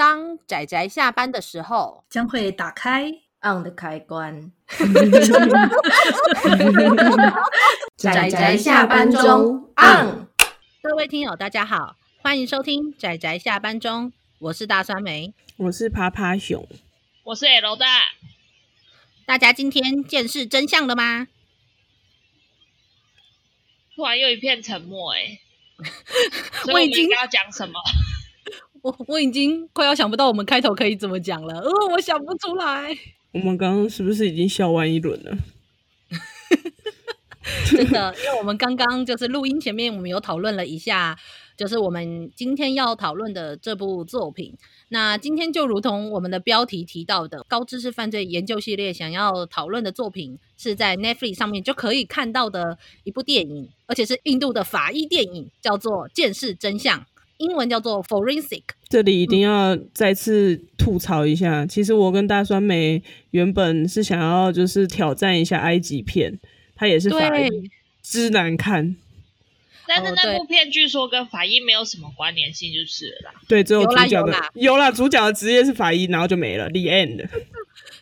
当仔仔下班的时候，将会打开 on 的开关。仔仔下班中 on。各位听友，大家好，欢迎收听仔仔下班中，我是大酸梅，我是趴趴熊，我是 L 大。大家今天见识真相了吗？突然又一片沉默，哎，我已经要讲什么？我我已经快要想不到我们开头可以怎么讲了，呃，我想不出来。我们刚刚是不是已经笑完一轮了？真的，因为我们刚刚就是录音前面，我们有讨论了一下，就是我们今天要讨论的这部作品。那今天就如同我们的标题提到的，高知识犯罪研究系列想要讨论的作品，是在 Netflix 上面就可以看到的一部电影，而且是印度的法医电影，叫做《见识真相》。英文叫做 Forensic。这里一定要再次吐槽一下，嗯、其实我跟大酸梅原本是想要就是挑战一下埃及片，它也是法医，之难看。但是那部片据说跟法医没有什么关联性，就是了啦。对，只有主角的有啦，主角的职业是法医，然后就没了。The end。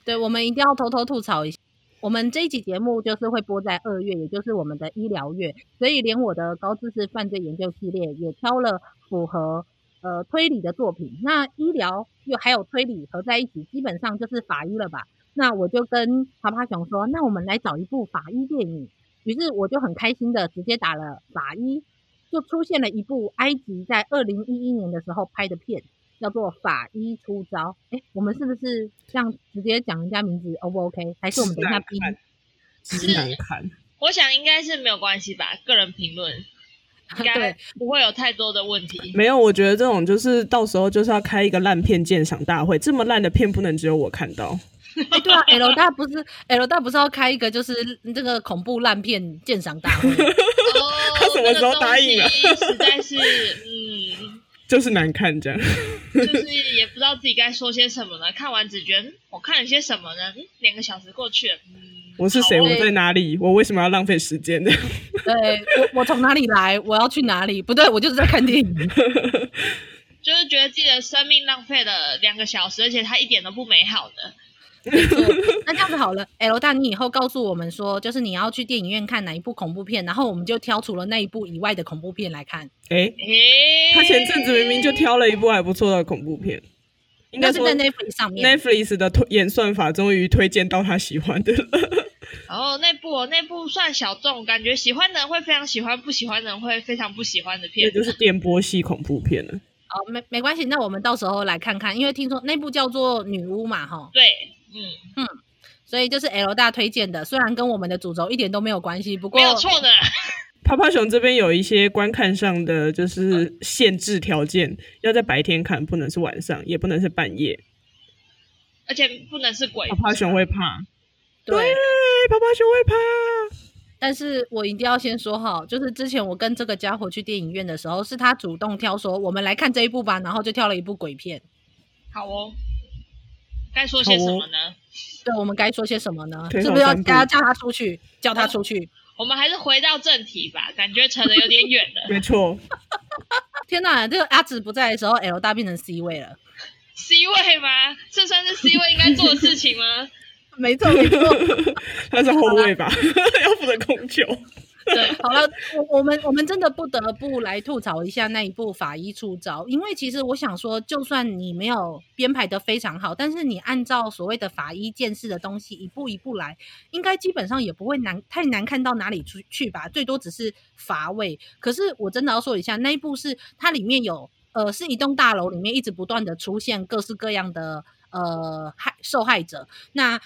对，我们一定要偷偷吐槽一下。我们这一集节目就是会播在二月，也就是我们的医疗月，所以连我的高知识犯罪研究系列也挑了符合呃推理的作品。那医疗又还有推理合在一起，基本上就是法医了吧？那我就跟趴趴熊说，那我们来找一部法医电影。于是我就很开心的直接打了法医，就出现了一部埃及在二零一一年的时候拍的片。叫做法医出招，哎，我们是不是这样直接讲人家名字？O 不 OK？还是我们等一下逼？是难看。我想应该是没有关系吧，个人评论 应该不会有太多的问题。没有，我觉得这种就是到时候就是要开一个烂片鉴赏大会，这么烂的片不能只有我看到。哎，对啊，L 大不是 L 大不是要开一个就是这个恐怖烂片鉴赏大会？哦，他什么时候答应了？实在是，嗯。就是难看，这样，就是也不知道自己该说些什么了。看完只觉得我看了些什么呢？嗯，两个小时过去了，嗯，我是谁？我在哪里？我为什么要浪费时间呢？对，我我从哪里来？我要去哪里？不对，我就是在看电影，就是觉得自己的生命浪费了两个小时，而且它一点都不美好的。那这样子好了，L 大，你以后告诉我们说，就是你要去电影院看哪一部恐怖片，然后我们就挑除了那一部以外的恐怖片来看。哎、欸，他前阵子明明就挑了一部还不错的恐怖片，应该是在 Netflix 上面。Netflix 的推演算法终于推荐到他喜欢的了。哦，那部那部算小众，感觉喜欢的人会非常喜欢，不喜欢的人会非常不喜欢的片，就是电波系恐怖片了。哦，没没关系，那我们到时候来看看，因为听说那部叫做《女巫》嘛，哈。对。嗯嗯，所以就是 L 大推荐的，虽然跟我们的主轴一点都没有关系，不过没有错的。泡泡熊这边有一些观看上的就是限制条件，要在白天看，不能是晚上，也不能是半夜，而且不能是鬼。泡泡熊会怕，对，泡泡熊会怕。但是我一定要先说好，就是之前我跟这个家伙去电影院的时候，是他主动挑说我们来看这一部吧，然后就挑了一部鬼片。好哦。该说些什么呢？哦、对，我们该说些什么呢？是不是要叫叫他出去，叫他出去？我们还是回到正题吧，感觉扯得有点远了。没错。天哪，这个阿紫不在的时候，L 大变成 C 位了。C 位吗？这算是 C 位应该做的事情吗？没错，没错。他是后卫吧？要负责控球。好了，我我们我们真的不得不来吐槽一下那一部《法医出招》，因为其实我想说，就算你没有编排的非常好，但是你按照所谓的法医见识的东西一步一步来，应该基本上也不会难太难看到哪里出去吧，最多只是乏味。可是我真的要说一下，那一部是它里面有呃，是一栋大楼里面一直不断的出现各式各样的呃害受害者，那。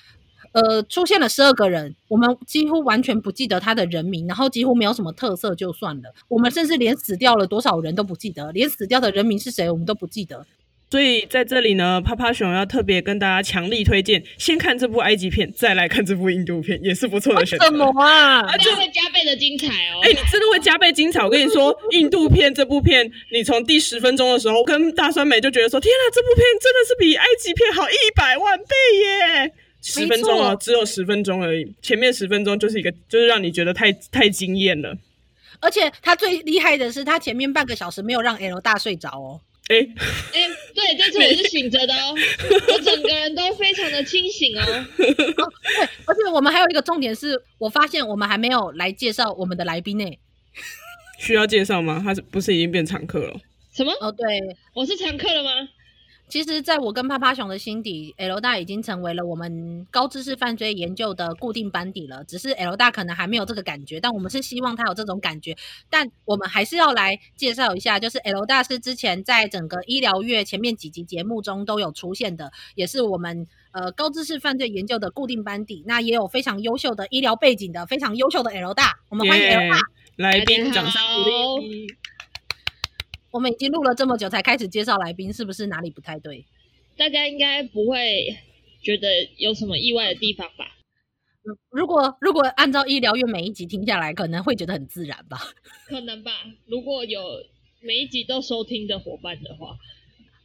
呃，出现了十二个人，我们几乎完全不记得他的人名，然后几乎没有什么特色，就算了。我们甚至连死掉了多少人都不记得，连死掉的人名是谁我们都不记得。所以在这里呢，趴趴熊要特别跟大家强力推荐，先看这部埃及片，再来看这部印度片，也是不错的选择。什么啊？啊，就会加倍的精彩哦！哎、欸，你真的会加倍精彩。我跟你说，印度片这部片，你从第十分钟的时候跟大酸梅就觉得说，天啊，这部片真的是比埃及片好一百万倍耶！十分钟啊，只有十分钟而已。前面十分钟就是一个，就是让你觉得太太惊艳了。而且他最厉害的是，他前面半个小时没有让 L 大睡着哦。哎哎，对，这次我是醒着的哦，我整个人都非常的清醒哦。哦对，而且我们还有一个重点是，我发现我们还没有来介绍我们的来宾呢。需要介绍吗？他是不是已经变常客了？什么？哦，对，我是常客了吗？其实，在我跟趴趴熊的心底，L 大已经成为了我们高知识犯罪研究的固定班底了。只是 L 大可能还没有这个感觉，但我们是希望他有这种感觉。但我们还是要来介绍一下，就是 L 大是之前在整个医疗月前面几集节目中都有出现的，也是我们呃高知识犯罪研究的固定班底。那也有非常优秀的医疗背景的，非常优秀的 L 大，我们欢迎 L 大、yeah, 来宾，掌声鼓励。我们已经录了这么久才开始介绍来宾，是不是哪里不太对？大家应该不会觉得有什么意外的地方吧？如果如果按照医疗院每一集听下来，可能会觉得很自然吧？可能吧。如果有每一集都收听的伙伴的话，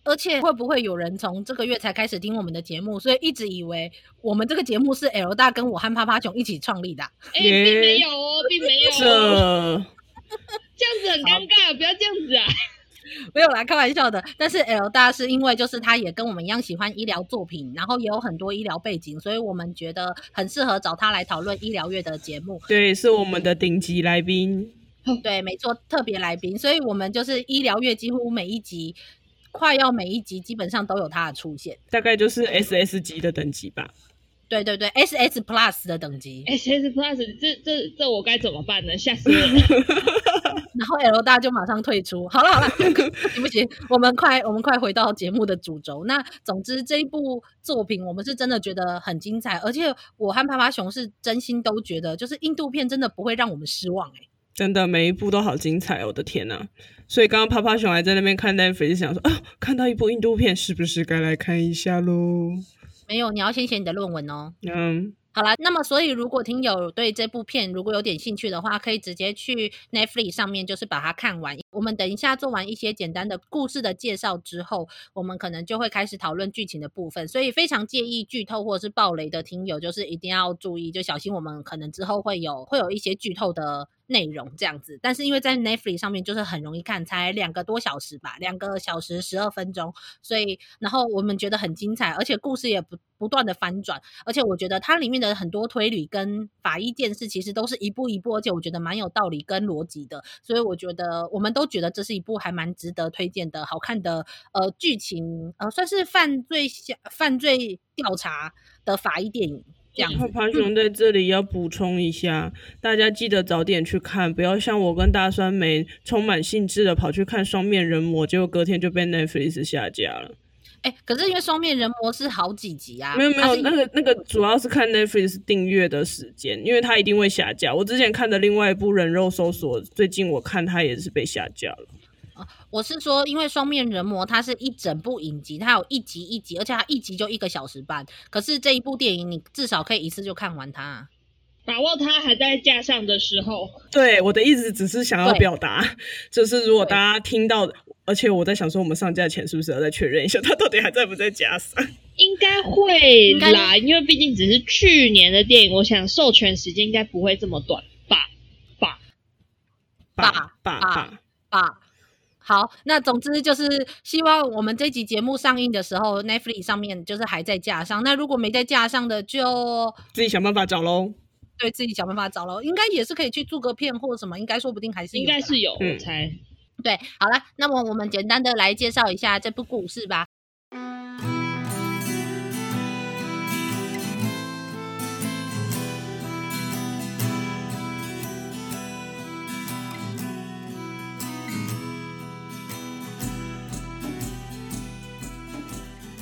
而且会不会有人从这个月才开始听我们的节目，所以一直以为我们这个节目是 L 大跟我和趴趴熊一起创立的？哎、欸，并没有哦，并没有哦。这样子很尴尬，不要这样子啊！没有啦，开玩笑的。但是 L 大是因为就是他也跟我们一样喜欢医疗作品，然后也有很多医疗背景，所以我们觉得很适合找他来讨论医疗月的节目。对，是我们的顶级来宾。对，没错，特别来宾。所以我们就是医疗月几乎每一集，快要每一集基本上都有他的出现，大概就是 SS 级的等级吧。对对对，SS Plus 的等级，SS Plus，这这这我该怎么办呢？吓死我了！然后 L 大就马上退出。好了好了，行不行，我们快我们快回到节目的主轴。那总之这一部作品，我们是真的觉得很精彩，而且我和趴趴熊是真心都觉得，就是印度片真的不会让我们失望哎、欸，真的每一部都好精彩，我的天呐！所以刚刚趴趴熊还在那边看 Netflix，想说啊，看到一部印度片，是不是该来看一下喽？没有，你要先写你的论文哦。嗯，好啦，那么所以如果听友对这部片如果有点兴趣的话，可以直接去 Netflix 上面就是把它看完。我们等一下做完一些简单的故事的介绍之后，我们可能就会开始讨论剧情的部分。所以非常介意剧透或者是暴雷的听友，就是一定要注意，就小心我们可能之后会有会有一些剧透的。内容这样子，但是因为在 Netflix 上面就是很容易看，才两个多小时吧，两个小时十二分钟，所以然后我们觉得很精彩，而且故事也不不断的翻转，而且我觉得它里面的很多推理跟法医电视其实都是一步一步，而且我觉得蛮有道理跟逻辑的，所以我觉得我们都觉得这是一部还蛮值得推荐的好看的呃剧情呃算是犯罪犯罪调查的法医电影。趴趴熊在这里要补充一下，嗯，大家记得早点去看，不要像我跟大酸梅充满兴致的跑去看《双面人魔》，结果隔天就被 Netflix 下架了。哎，可是因为《双面人魔》是好几集啊，没有没有，那个那个主要是看 Netflix 订阅的时间，因为它一定会下架。我之前看的另外一部《人肉搜索》，最近我看它也是被下架了。我是说，因为双面人魔它是一整部影集，它有一集一集，而且它一集就一个小时半。可是这一部电影，你至少可以一次就看完它，把握它还在架上的时候。对，我的意思只是想要表达，就是如果大家听到，而且我在想说，我们上架前是不是要再确认一下，它到底还在不在架上？应该会啦，因为毕竟只是去年的电影，我想授权时间应该不会这么短吧？吧吧吧吧吧。好，那总之就是希望我们这集节目上映的时候，Netflix 上面就是还在架上。那如果没在架上的，就自己想办法找喽。对，自己想办法找喽。应该也是可以去做个片或什么，应该说不定还是。应该是有，我猜。对，好了，那么我们简单的来介绍一下这部故事吧。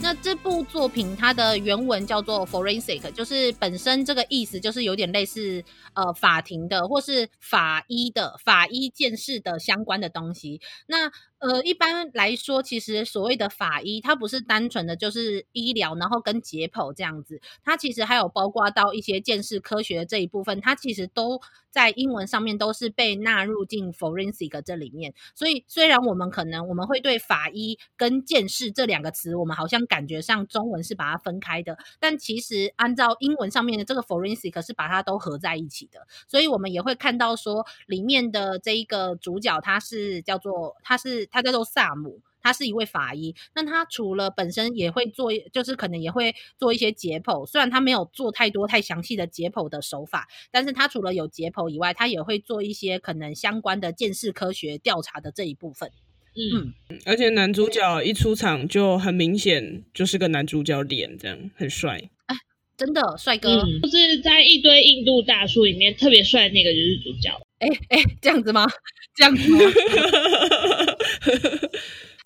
那这部作品它的原文叫做 forensic，就是本身这个意思就是有点类似呃法庭的或是法医的法医鉴识的相关的东西。那呃，一般来说，其实所谓的法医，它不是单纯的就是医疗，然后跟解剖这样子，它其实还有包括到一些鉴识科学的这一部分，它其实都在英文上面都是被纳入进 forensic 这里面。所以，虽然我们可能我们会对法医跟鉴识这两个词，我们好像感觉上中文是把它分开的，但其实按照英文上面的这个 forensic 是把它都合在一起的。所以我们也会看到说，里面的这一个主角，他是叫做他是。他叫做萨姆，他是一位法医。那他除了本身也会做，就是可能也会做一些解剖，虽然他没有做太多太详细的解剖的手法，但是他除了有解剖以外，他也会做一些可能相关的鉴识科学调查的这一部分。嗯，而且男主角一出场就很明显就是个男主角脸，这样很帅。哎，真的帅哥，嗯，就是在一堆印度大叔里面特别帅的那个就是主角。哎哎，这样子吗？这样子吗？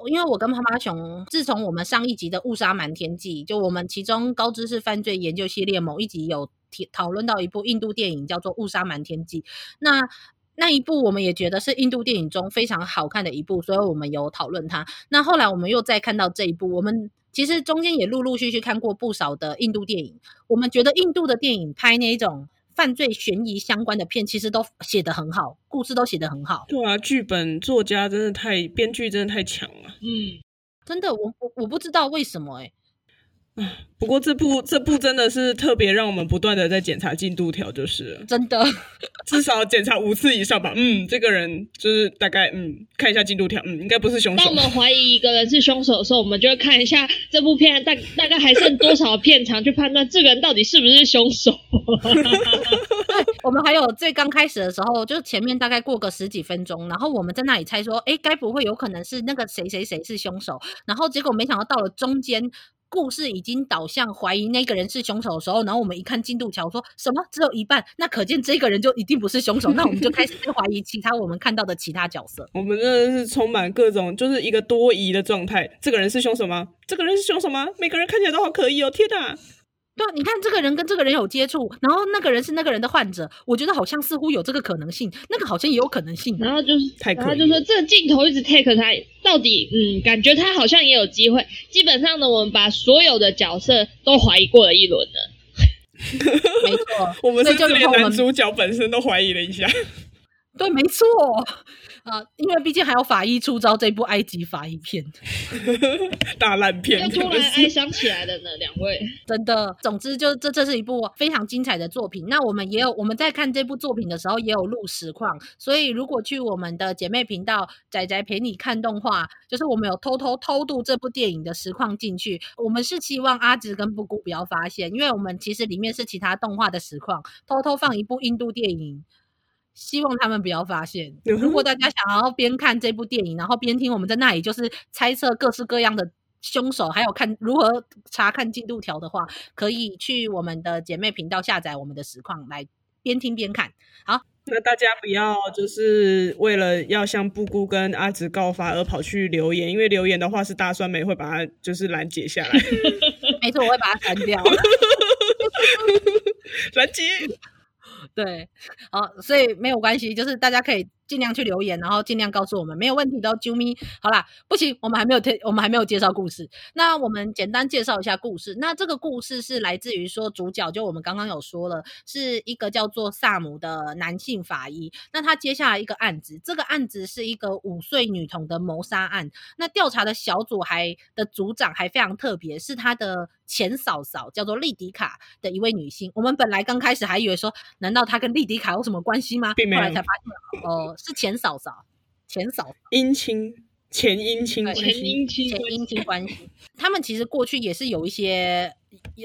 因为我跟趴趴熊，自从我们上一集的误杀瞒天记，就我们其中高知识犯罪研究系列某一集有提讨论到一部印度电影，叫做《误杀瞒天记》。那那一部我们也觉得是印度电影中非常好看的一部，所以我们有讨论它。那后来我们又再看到这一部，我们其实中间也陆陆续续看过不少的印度电影，我们觉得印度的电影拍那一种犯罪悬疑相关的片，其实都写得很好，故事都写得很好。对啊，剧本作家真的太，编剧真的太强了。嗯，真的，我我我不知道为什么哎、欸。不过这部这部真的是特别让我们不断的在检查进度条，就是真的，至少检查五次以上吧。嗯，这个人就是大概嗯看一下进度条，嗯，应该不是凶手。当我们怀疑一个人是凶手的时候，我们就会看一下这部片大大概还剩多少片长，去判断这个人到底是不是凶手。对，我们还有最刚开始的时候，就是前面大概过个十几分钟，然后我们在那里猜说，哎，该不会有可能是那个谁谁谁是凶手？然后结果没想到到了中间。故事已经导向怀疑那个人是凶手的时候，然后我们一看进度条，说什么只有一半，那可见这个人就一定不是凶手，那我们就开始怀疑其他我们看到的其他角色。我们真的是充满各种，就是一个多疑的状态。这个人是凶手吗？这个人是凶手吗？每个人看起来都好可疑哦！天哪！对，你看这个人跟这个人有接触，然后那个人是那个人的患者，我觉得好像似乎有这个可能性，那个好像也有可能性。然后就是，太可疑了，然后就说这个镜头一直 take 他，到底嗯，感觉他好像也有机会。基本上呢，我们把所有的角色都怀疑过了一轮了。没错，我们甚至连男主角本身都怀疑了一下。对，没错。啊，因为毕竟还有法医出招这部埃及法医片，大烂片，又突然哀伤起来了呢。两位，真的，总之就这这是一部非常精彩的作品。那我们也有我们在看这部作品的时候也有录实况，所以如果去我们的姐妹频道仔仔陪你看动画，就是我们有偷偷偷渡这部电影的实况进去。我们是希望阿直跟布姑不要发现，因为我们其实里面是其他动画的实况，偷偷放一部印度电影。希望他们不要发现。如果大家想要边看这部电影，然后边听我们在那里就是猜测各式各样的凶手，还有看如何查看进度条的话，可以去我们的姐妹频道下载我们的实况来边听边看。好，那大家不要就是为了要向布姑跟阿紫告发而跑去留言，因为留言的话是大酸梅会把它就是拦截下来。没错，我会把它删掉。拦截。对，好，所以没有关系，就是大家可以。尽量去留言，然后尽量告诉我们没有问题的啾咪。好啦，不行，我们还没有推，我们还没有介绍故事。那我们简单介绍一下故事。那这个故事是来自于说主角，就我们刚刚有说了，是一个叫做萨姆的男性法医。那他接下来一个案子，这个案子是一个五岁女童的谋杀案。那调查的小组还的组长还非常特别，是他的前嫂嫂，叫做莉迪卡的一位女性。我们本来刚开始还以为说，难道她跟莉迪卡有什么关系吗？后来才发现，哦、呃。是前嫂嫂，前嫂姻亲，前姻亲关系，前姻亲，前姻亲关系。他们其实过去也是有一些，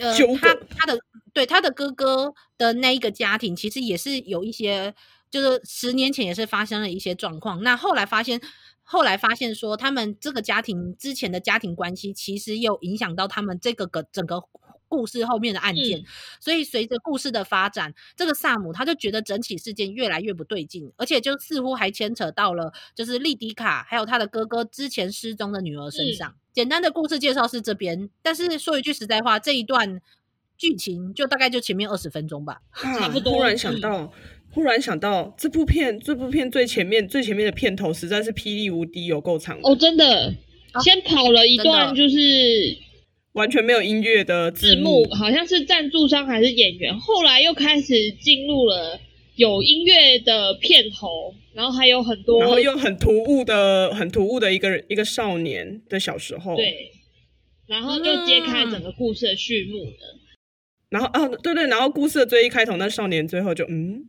呃，他他的对他的哥哥的那一个家庭，其实也是有一些，就是十年前也是发生了一些状况。那后来发现，后来发现说，他们这个家庭之前的家庭关系，其实又影响到他们这个个整个。故事后面的案件，嗯、所以随着故事的发展，这个萨姆他就觉得整起事件越来越不对劲，而且就似乎还牵扯到了就是莉迪卡还有他的哥哥之前失踪的女儿身上。嗯、简单的故事介绍是这边，但是说一句实在话，这一段剧情就大概就前面二十分钟吧，啊、差不多。忽然想到，忽然想到这部片，这部片最前面最前面的片头实在是霹雳无敌，有够长哦，真的，啊、先跑了一段就是。完全没有音乐的字幕，好像是赞助商还是演员。后来又开始进入了有音乐的片头，然后还有很多，然后又很突兀的、很突兀的一个一个少年的小时候。对，然后就揭开整个故事的序幕了。然后啊，对对，然后故事的最一开头，那少年最后就嗯，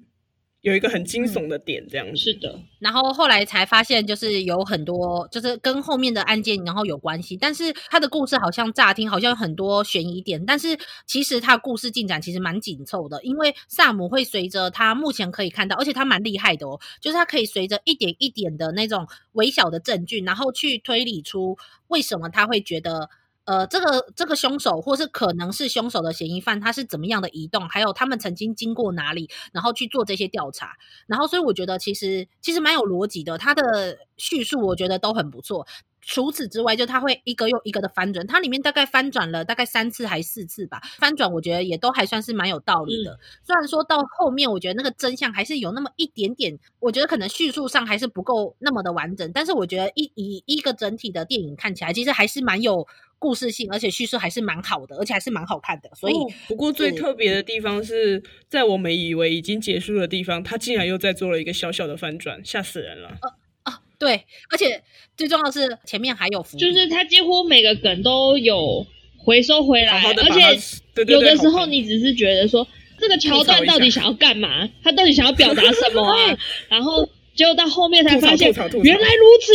有一个很惊悚的点，这样是的。然后后来才发现，就是有很多，就是跟后面的案件然后有关系。但是他的故事好像乍听好像有很多悬疑点，但是其实他故事进展其实蛮紧凑的，因为萨姆会随着他目前可以看到，而且他蛮厉害的哦，就是他可以随着一点一点的那种微小的证据，然后去推理出为什么他会觉得。呃，这个这个凶手，或是可能是凶手的嫌疑犯，他是怎么样的移动，还有他们曾经经过哪里，然后去做这些调查，然后所以我觉得其实其实蛮有逻辑的，他的叙述我觉得都很不错。除此之外，就他会一个又一个的翻转，它里面大概翻转了大概三次还四次吧，翻转我觉得也都还算是蛮有道理的。嗯、虽然说到后面，我觉得那个真相还是有那么一点点，我觉得可能叙述上还是不够那么的完整，但是我觉得一以一个整体的电影看起来，其实还是蛮有故事性，而且叙述还是蛮好的，而且还是蛮好看的。所以，哦、不过最特别的地方是在我们以为已经结束的地方，他竟然又在做了一个小小的翻转，吓死人了。呃对，而且最重要的是前面还有伏，就是他几乎每个梗都有回收回来，而且有的时候你只是觉得说这个桥段到底想要干嘛，他到底想要表达什么啊？然后结果到后面才发现原来如此，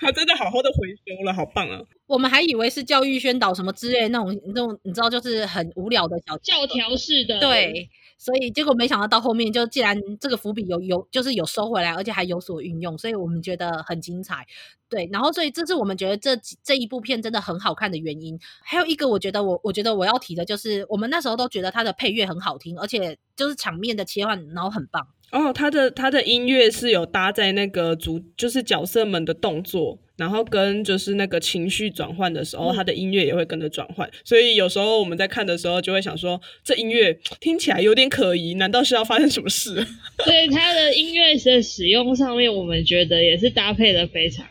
他真的好好的回收了，好棒啊！我们还以为是教育宣导什么之类的那种那种，你知道，就是很无聊的小教条式的，对。所以结果没想到到后面就既然这个伏笔有有就是有收回来，而且还有所运用，所以我们觉得很精彩。对，然后所以这是我们觉得这这一部片真的很好看的原因。还有一个我觉得我我觉得我要提的就是，我们那时候都觉得它的配乐很好听，而且就是场面的切换，然后很棒。哦，他的他的音乐是有搭在那个主，就是角色们的动作，然后跟就是那个情绪转换的时候，他的音乐也会跟着转换。所以有时候我们在看的时候，就会想说，这音乐听起来有点可疑，难道是要发生什么事？所以他的音乐的使用上面，我们觉得也是搭配的非常。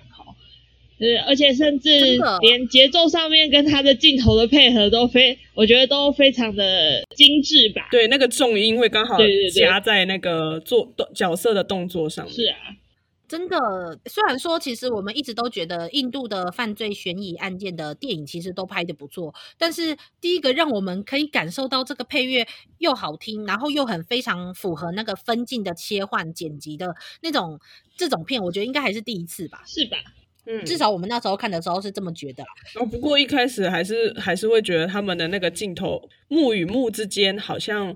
对，而且甚至连节奏上面跟他的镜头的配合都非，我觉得都非常的精致吧。对，那个重音会刚好加在那个做动角色的动作上面。是啊，真的。虽然说，其实我们一直都觉得印度的犯罪悬疑案件的电影其实都拍的不错，但是第一个让我们可以感受到这个配乐又好听，然后又很非常符合那个分镜的切换剪辑的那种这种片，我觉得应该还是第一次吧？是吧？嗯，至少我们那时候看的时候是这么觉得。哦，不过一开始还是还是会觉得他们的那个镜头幕与幕之间好像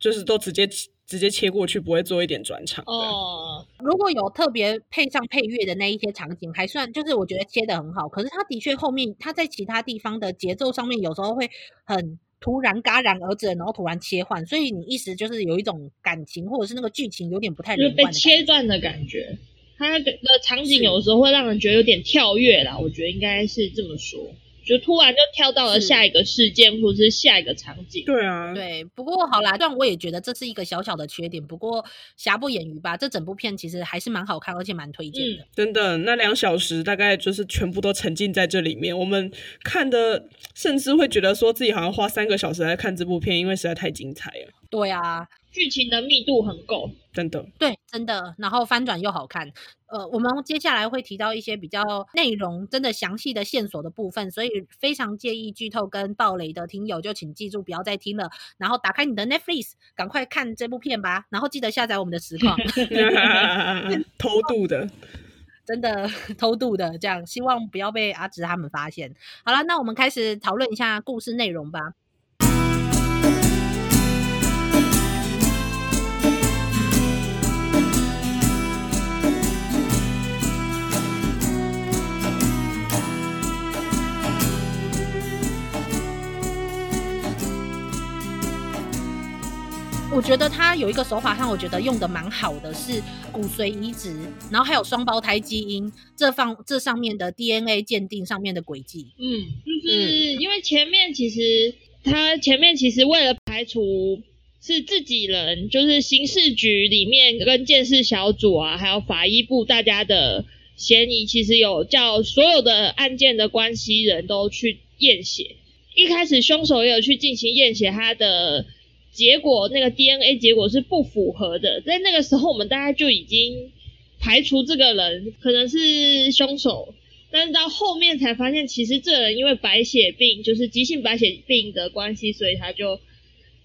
就是都直接直接切过去，不会做一点转场。哦，如果有特别配上配乐的那一些场景，还算就是我觉得切的很好。可是他的确后面他在其他地方的节奏上面有时候会很突然戛然而止，然后突然切换，所以你一时就是有一种感情或者是那个剧情有点不太连贯，被切断的感觉。它的场景有时候会让人觉得有点跳跃啦，我觉得应该是这么说，就突然就跳到了下一个事件或者是下一个场景。对啊，对。不过好啦，但我也觉得这是一个小小的缺点。不过瑕不掩瑜吧，这整部片其实还是蛮好看，而且蛮推荐的。嗯。真的，那两小时大概就是全部都沉浸在这里面，我们看的甚至会觉得说自己好像花三个小时来看这部片，因为实在太精彩了。对啊。剧情的密度很够，真的。对，真的。然后翻转又好看。呃，我们接下来会提到一些比较内容真的详细的线索的部分，所以非常介意剧透跟暴雷的听友就请记住不要再听了。然后打开你的 Netflix，赶快看这部片吧。然后记得下载我们的实况。偷渡的，真的偷渡的，这样希望不要被阿直他们发现。好了，那我们开始讨论一下故事内容吧。我觉得他有一个手法上，我觉得用的蛮好的，是骨髓移植，然后还有双胞胎基因这方这上面的 DNA 鉴定上面的轨迹。嗯，就是因为前面其实他前面其实为了排除是自己人，就是刑事局里面跟鉴识小组啊，还有法医部大家的嫌疑，其实有叫所有的案件的关系人都去验血。一开始凶手也有去进行验血，他的。结果那个 DNA 结果是不符合的，在那个时候我们大概就已经排除这个人可能是凶手，但是到后面才发现，其实这人因为白血病，就是急性白血病的关系，所以他就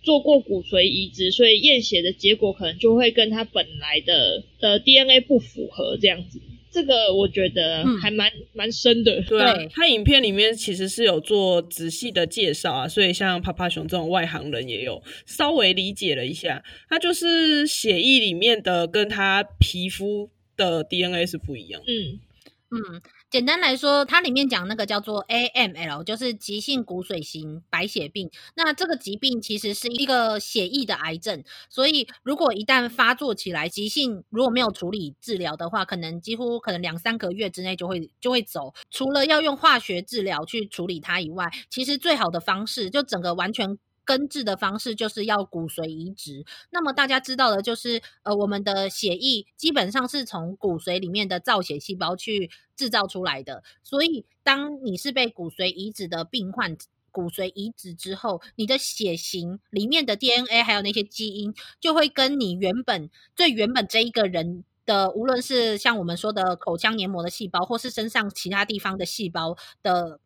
做过骨髓移植，所以验血的结果可能就会跟他本来的的 DNA 不符合这样子。这个我觉得还蛮、嗯、蛮深的。对啊，他影片里面其实是有做仔细的介绍啊，所以像帕帕熊这种外行人也有稍微理解了一下，他就是血液里面的跟他皮肤的 DNA 是不一样。嗯嗯。简单来说，它里面讲那个叫做 AML，就是急性骨髓型白血病。那这个疾病其实是一个血液的癌症，所以如果一旦发作起来，急性如果没有处理治疗的话，可能几乎可能两三个月之内就会就会走。除了要用化学治疗去处理它以外，其实最好的方式就整个完全。根治的方式就是要骨髓移植。那么大家知道的就是，呃，我们的血液基本上是从骨髓里面的造血细胞去制造出来的。所以，当你是被骨髓移植的病患，骨髓移植之后，你的血型里面的 DNA 还有那些基因，就会跟你原本最原本这一个人的，无论是像我们说的口腔黏膜的细胞，或是身上其他地方的细胞的。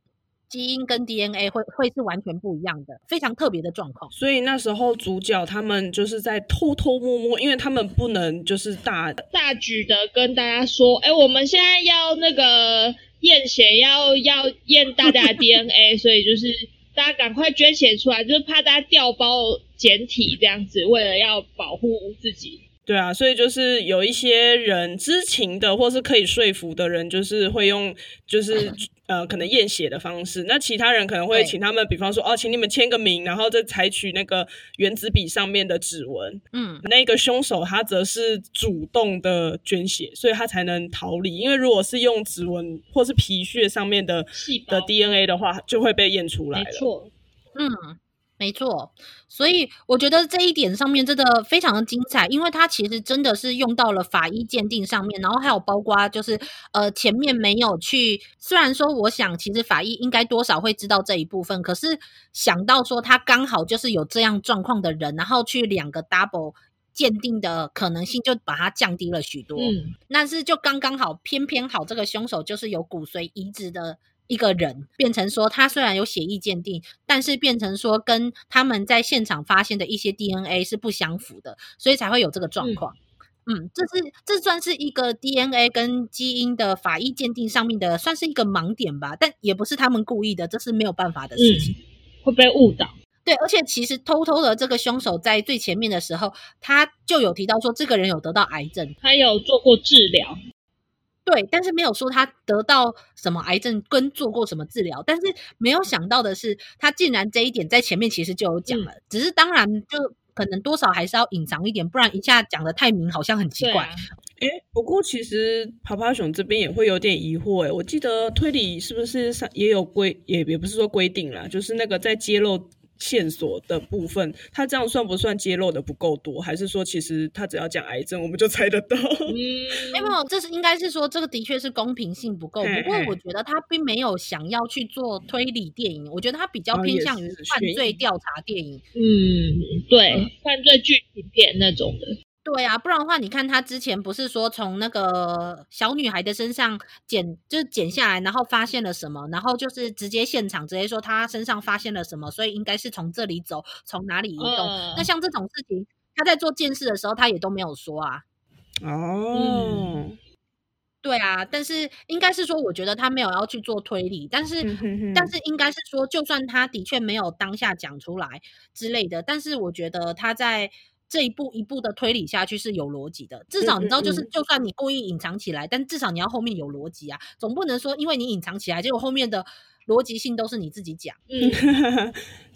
基因跟 DNA 会会是完全不一样的，非常特别的状况。所以那时候主角他们就是在偷偷摸摸，因为他们不能就是大大举的跟大家说，哎，我们现在要那个验血，要要验大家的 DNA，所以就是大家赶快捐血出来，就是怕大家掉包检体这样子，为了要保护自己。对啊，所以就是有一些人知情的，或是可以说服的人，就是会用就是。呃，可能验血的方式，那其他人可能会请他们，比方说哦，请你们签个名，然后再采取那个原子笔上面的指纹。嗯，那个凶手他则是主动的捐血，所以他才能逃离。因为如果是用指纹或是皮屑上面的的 DNA 的话，就会被验出来了。没错，嗯。没错，所以我觉得这一点上面真的非常的精彩，因为它其实真的是用到了法医鉴定上面，然后还有包括就是呃前面没有去，虽然说我想其实法医应该多少会知道这一部分，可是想到说他刚好就是有这样状况的人，然后去两个 double 鉴定的可能性就把它降低了许多，嗯，但是就刚刚好，偏偏好这个凶手就是有骨髓移植的。一个人变成说，他虽然有血液鉴定，但是变成说跟他们在现场发现的一些 DNA 是不相符的，所以才会有这个状况。嗯，嗯，这是这算是一个 DNA 跟基因的法医鉴定上面的，算是一个盲点吧。但也不是他们故意的，这是没有办法的事情，嗯，会被误导。对，而且其实偷偷的这个凶手在最前面的时候，他就有提到说，这个人有得到癌症，他有做过治疗。对，但是没有说他得到什么癌症跟做过什么治疗，但是没有想到的是，他竟然这一点在前面其实就有讲了，嗯、只是当然就可能多少还是要隐藏一点，不然一下讲的太明，好像很奇怪。哎、啊，不过其实爬爬熊这边也会有点疑惑，哎，我记得推理是不是上也有规，也也不是说规定啦，就是那个在揭露。线索的部分，他这样算不算揭露的不够多？还是说，其实他只要讲癌症，我们就猜得到？嗯，没有，这是应该是说，这个的确是公平性不够。不过，我觉得他并没有想要去做推理电影，我觉得他比较偏向于犯罪调查电影。嗯，对，嗯、犯罪剧情片那种的。对啊，不然的话，你看他之前不是说从那个小女孩的身上剪，就是剪下来，然后发现了什么，然后就是直接现场直接说他身上发现了什么，所以应该是从这里走，从哪里移动。呃、那像这种事情，他在做鉴识的时候，他也都没有说啊。哦、嗯，对啊，但是应该是说，我觉得他没有要去做推理，但是嗯哼哼但是应该是说，就算他的确没有当下讲出来之类的，但是我觉得他在。这一步一步的推理下去是有逻辑的，至少你知道，就是就算你故意隐藏起来，但至少你要后面有逻辑啊，总不能说因为你隐藏起来，结果后面的逻辑性都是你自己讲。嗯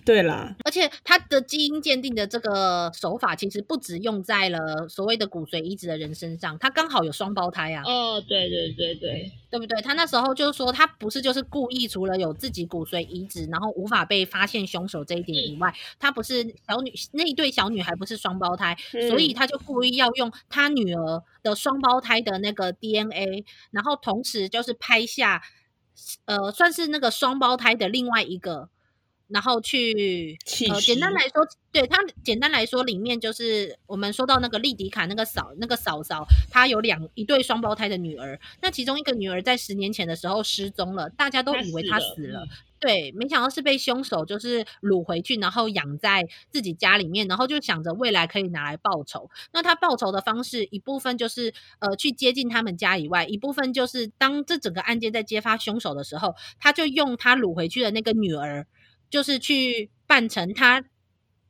对啦，而且他的基因鉴定的这个手法，其实不止用在了所谓的骨髓移植的人身上，他刚好有双胞胎啊。哦，对对对对，对不对？他那时候就是说，他不是就是故意，除了有自己骨髓移植，然后无法被发现凶手这一点以外，嗯、他不是小女那一对小女孩不是双胞胎，嗯、所以他就故意要用他女儿的双胞胎的那个 DNA，然后同时就是拍下，呃，算是那个双胞胎的另外一个。然后去呃，简单来说，对他简单来说，里面就是我们说到那个莉迪卡那个嫂那个嫂嫂，她有两一对双胞胎的女儿，那其中一个女儿在十年前的时候失踪了，大家都以为她死了，对，没想到是被凶手就是掳回去，然后养在自己家里面，然后就想着未来可以拿来报仇。那他报仇的方式，一部分就是呃去接近他们家以外，一部分就是当这整个案件在揭发凶手的时候，他就用他掳回去的那个女儿。就是去扮成他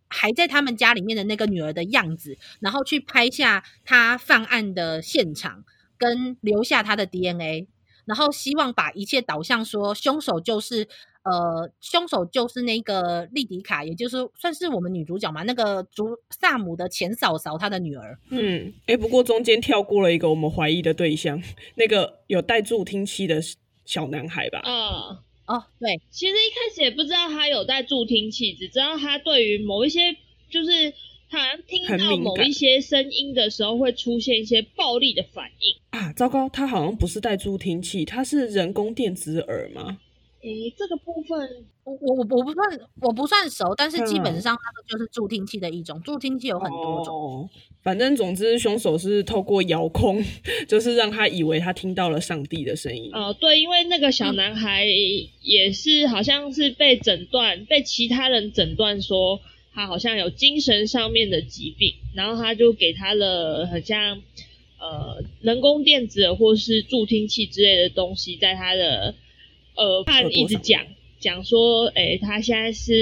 还在他们家里面的那个女儿的样子，然后去拍下他犯案的现场，跟留下他的 DNA，然后希望把一切导向说凶手就是呃凶手就是那个莉迪卡，也就是算是我们女主角嘛，那个主萨姆的前嫂嫂她的女儿。嗯，哎，不过中间跳过了一个我们怀疑的对象，那个有带助听器的小男孩吧？嗯。哦，oh, 对，其实一开始也不知道他有带助听器，只知道他对于某一些，就是他好像听到某一些声音的时候会出现一些暴力的反应啊！糟糕，他好像不是带助听器，他是人工电子耳吗？诶，这个部分我我我不算我不算熟，但是基本上它就是助听器的一种。助听器有很多种，哦、反正总之凶手是透过遥控，就是让他以为他听到了上帝的声音。哦，对，因为那个小男孩也是好像是被诊断，嗯、被其他人诊断说他好像有精神上面的疾病，然后他就给他了很像呃人工电子或是助听器之类的东西，在他的。呃，他一直讲讲说，哎、欸，他现在是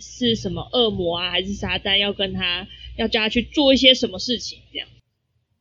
是什么恶魔啊，还是撒旦要跟他要叫他去做一些什么事情这样？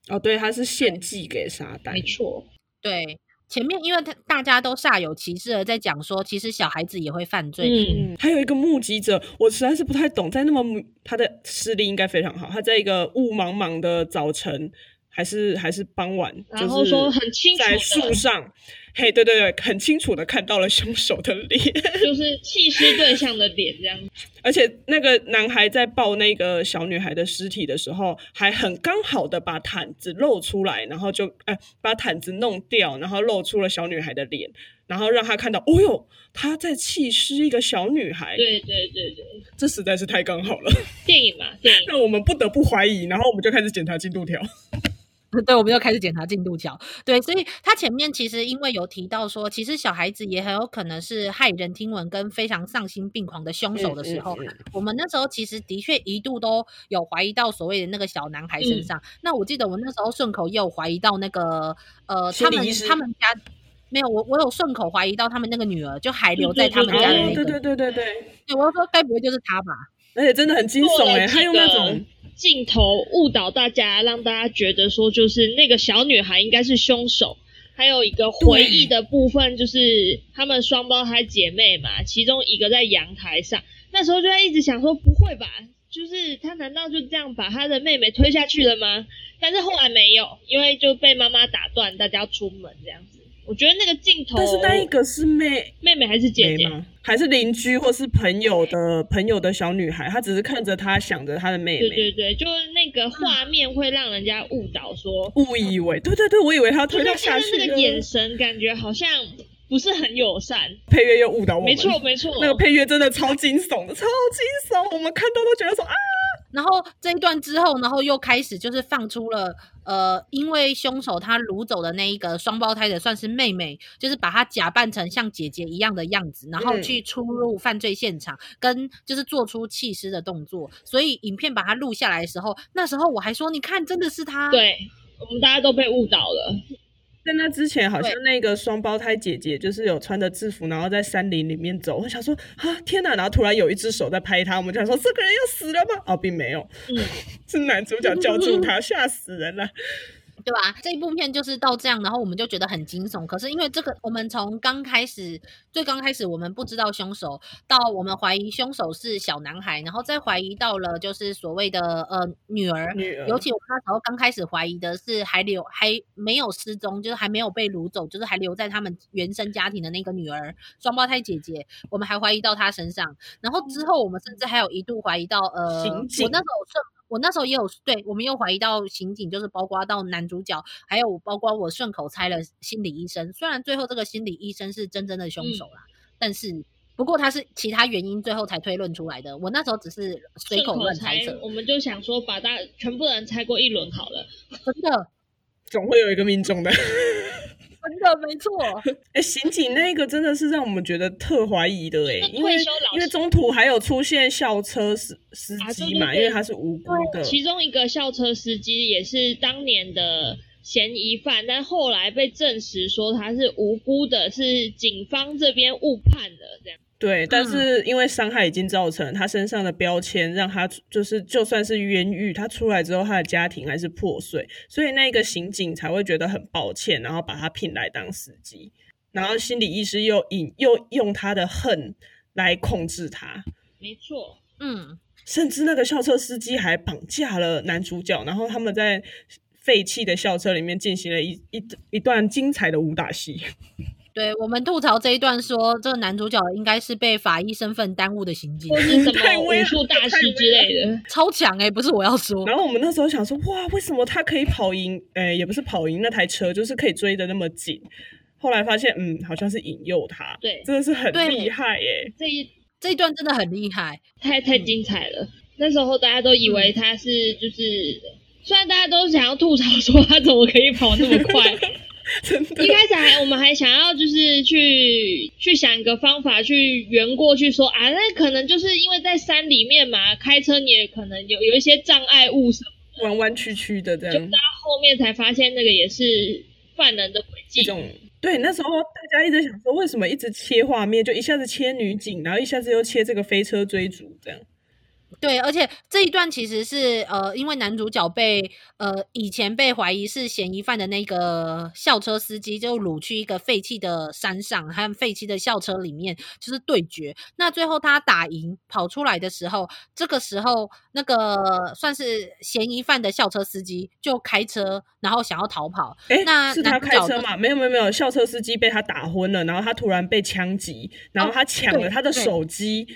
哦，对，他是献祭给撒旦，没错。对，前面因为他大家都煞有其事的在讲说，其实小孩子也会犯罪。嗯，还有一个目击者，我实在是不太懂，在那么他的视力应该非常好，他在一个雾茫茫的早晨，还是还是傍晚，然后说很清楚在树上。嘿对对对，很清楚的看到了凶手的脸，就是弃尸对象的脸这样。而且那个男孩在抱那个小女孩的尸体的时候，还很刚好的把毯子露出来，然后就哎、呃、把毯子弄掉，然后露出了小女孩的脸，然后让他看到，哦哟，他在弃尸一个小女孩。对对对对，这实在是太刚好了。电影嘛，电影。那我们不得不怀疑，然后我们就开始检查进度条。对，我们就开始检查进度条。对，所以他前面其实因为有提到说，其实小孩子也很有可能是骇人听闻跟非常丧心病狂的凶手的时候，嗯嗯嗯、我们那时候其实的确一度都有怀疑到所谓的那个小男孩身上。嗯、那我记得我那时候顺口也有怀疑到那个呃，他们他们家没有我，我有顺口怀疑到他们那个女儿就还留在他们家的那个。对对对对对，对，我说该不会就是他吧？而且真的很惊悚哎，他用那种。镜头误导大家，让大家觉得说就是那个小女孩应该是凶手。还有一个回忆的部分，就是她们双胞胎姐妹嘛，其中一个在阳台上，那时候就在一直想说不会吧，就是她难道就这样把她的妹妹推下去了吗？但是后来没有，因为就被妈妈打断，大家要出门这样子。我觉得那个镜头，但是那一个是妹妹妹还是姐姐吗？还是邻居或是朋友的朋友的小女孩？她只是看着她，想着她的妹妹。对对对，就是那个画面会让人家误导说，误以为。对对对，我以为她推她下去。那个眼神感觉好像不是很友善。配乐又误导我们。没错没错，那个配乐真的超惊悚的，超惊悚，我们看到都觉得说啊。然后这一段之后，然后又开始就是放出了，呃，因为凶手他掳走的那一个双胞胎的算是妹妹，就是把她假扮成像姐姐一样的样子，然后去出入犯罪现场，嗯、跟就是做出弃尸的动作。所以影片把它录下来的时候，那时候我还说，你看，真的是他。对，我们大家都被误导了。在那之前，好像那个双胞胎姐姐就是有穿着制服，然后在山林里面走。我想说啊，天哪！然后突然有一只手在拍她，我们就想说这个人要死了吗？哦，并没有，嗯、是男主角叫住她，吓死人了。对吧？这一部片就是到这样，然后我们就觉得很惊悚。可是因为这个，我们从刚开始，最刚开始我们不知道凶手，到我们怀疑凶手是小男孩，然后再怀疑到了就是所谓的呃女儿。女儿。尤其我那时候刚开始怀疑的是还留还没有失踪，就是还没有被掳走，就是还留在他们原生家庭的那个女儿，双胞胎姐姐，我们还怀疑到她身上。然后之后我们甚至还有一度怀疑到呃，我那时候顺。我那时候也有对，我们又怀疑到刑警，就是包括到男主角，还有包括我顺口猜了心理医生。虽然最后这个心理医生是真正的凶手啦，嗯、但是不不过他是其他原因最后才推论出来的。我那时候只是随口乱猜测，我们就想说把大全部人猜过一轮好了，真的，总会有一个命中的。真的没错，哎、欸，刑警那个真的是让我们觉得特怀疑的哎，因为因为中途还有出现校车司司机嘛，啊、因为他是无辜的，其中一个校车司机也是当年的嫌疑犯，但后来被证实说他是无辜的，是警方这边误判的这样。对，但是因为伤害已经造成，他身上的标签让他就是就算是冤狱，他出来之后他的家庭还是破碎，所以那个刑警才会觉得很抱歉，然后把他聘来当司机，然后心理医师又引又用他的恨来控制他。没错，嗯，甚至那个校车司机还绑架了男主角，然后他们在废弃的校车里面进行了一一一段精彩的武打戏。对，我们吐槽这一段说，这个男主角应该是被法医身份耽误的刑警，或是 什么武术大师之类的，超强哎、欸！不是我要说。然后我们那时候想说，哇，为什么他可以跑赢？哎，也不是跑赢那台车，就是可以追得那么紧。后来发现，嗯，好像是引诱他。对，真的是很厉害耶！这一这一段真的很厉害，太太精彩了。嗯、那时候大家都以为他是，就是、嗯、虽然大家都想要吐槽说他怎么可以跑那么快。真的，一开始还我们还想要就是去去想一个方法去圆过去说啊，那可能就是因为在山里面嘛，开车你也可能有有一些障碍物什么弯弯曲曲的这样。就到后面才发现那个也是犯人的轨迹。一种对，那时候大家一直想说，为什么一直切画面，就一下子切女警，然后一下子又切这个飞车追逐这样。对，而且这一段其实是呃，因为男主角被呃以前被怀疑是嫌疑犯的那个校车司机，就掳去一个废弃的山上还有废弃的校车里面，就是对决。那最后他打赢跑出来的时候，这个时候那个算是嫌疑犯的校车司机就开车，然后想要逃跑。诶，那是他开车吗？没有没有没有，校车司机被他打昏了，然后他突然被枪击，然后他抢了他的手机。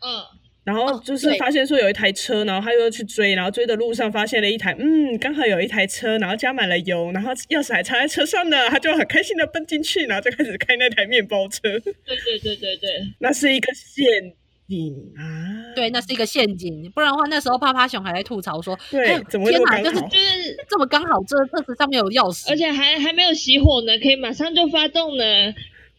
嗯。然后就是发现说有一台车，哦、然后他又去追，然后追的路上发现了一台，嗯，刚好有一台车，然后加满了油，然后钥匙还插在车上呢，他就很开心的奔进去，然后就开始开那台面包车。对对对对对，那是一个陷阱啊！对，那是一个陷阱，不然的话那时候趴趴熊还在吐槽说，对，哎、怎么会这么刚好？就是就是这么刚好，这车子上面有钥匙，而且还还没有熄火呢，可以马上就发动呢。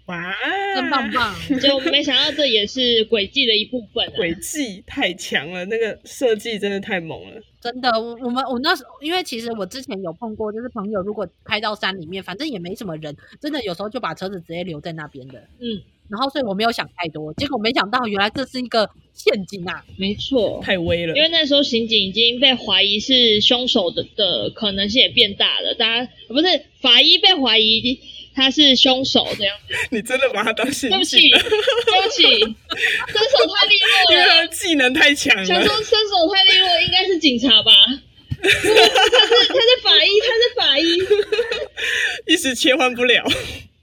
哇，真棒棒！就没想到这也是诡计的一部分，诡计太强了，那个设计真的太猛了。真的，我我们我那时候，因为其实我之前有碰过，就是朋友如果开到山里面，反正也没什么人，真的有时候就把车子直接留在那边的。嗯，然后所以我没有想太多，结果没想到原来这是一个陷阱啊！没错，太危了。因为那时候刑警已经被怀疑是凶手的的可能性也变大了，大家不是法医被怀疑。他是凶手这样子，你真的把他当刑警？对不起，对不起，身手太利落了，因为他技能太强了。想说身手太利落，应该是警察吧？他是他是法医，他是法医，一时切换不了。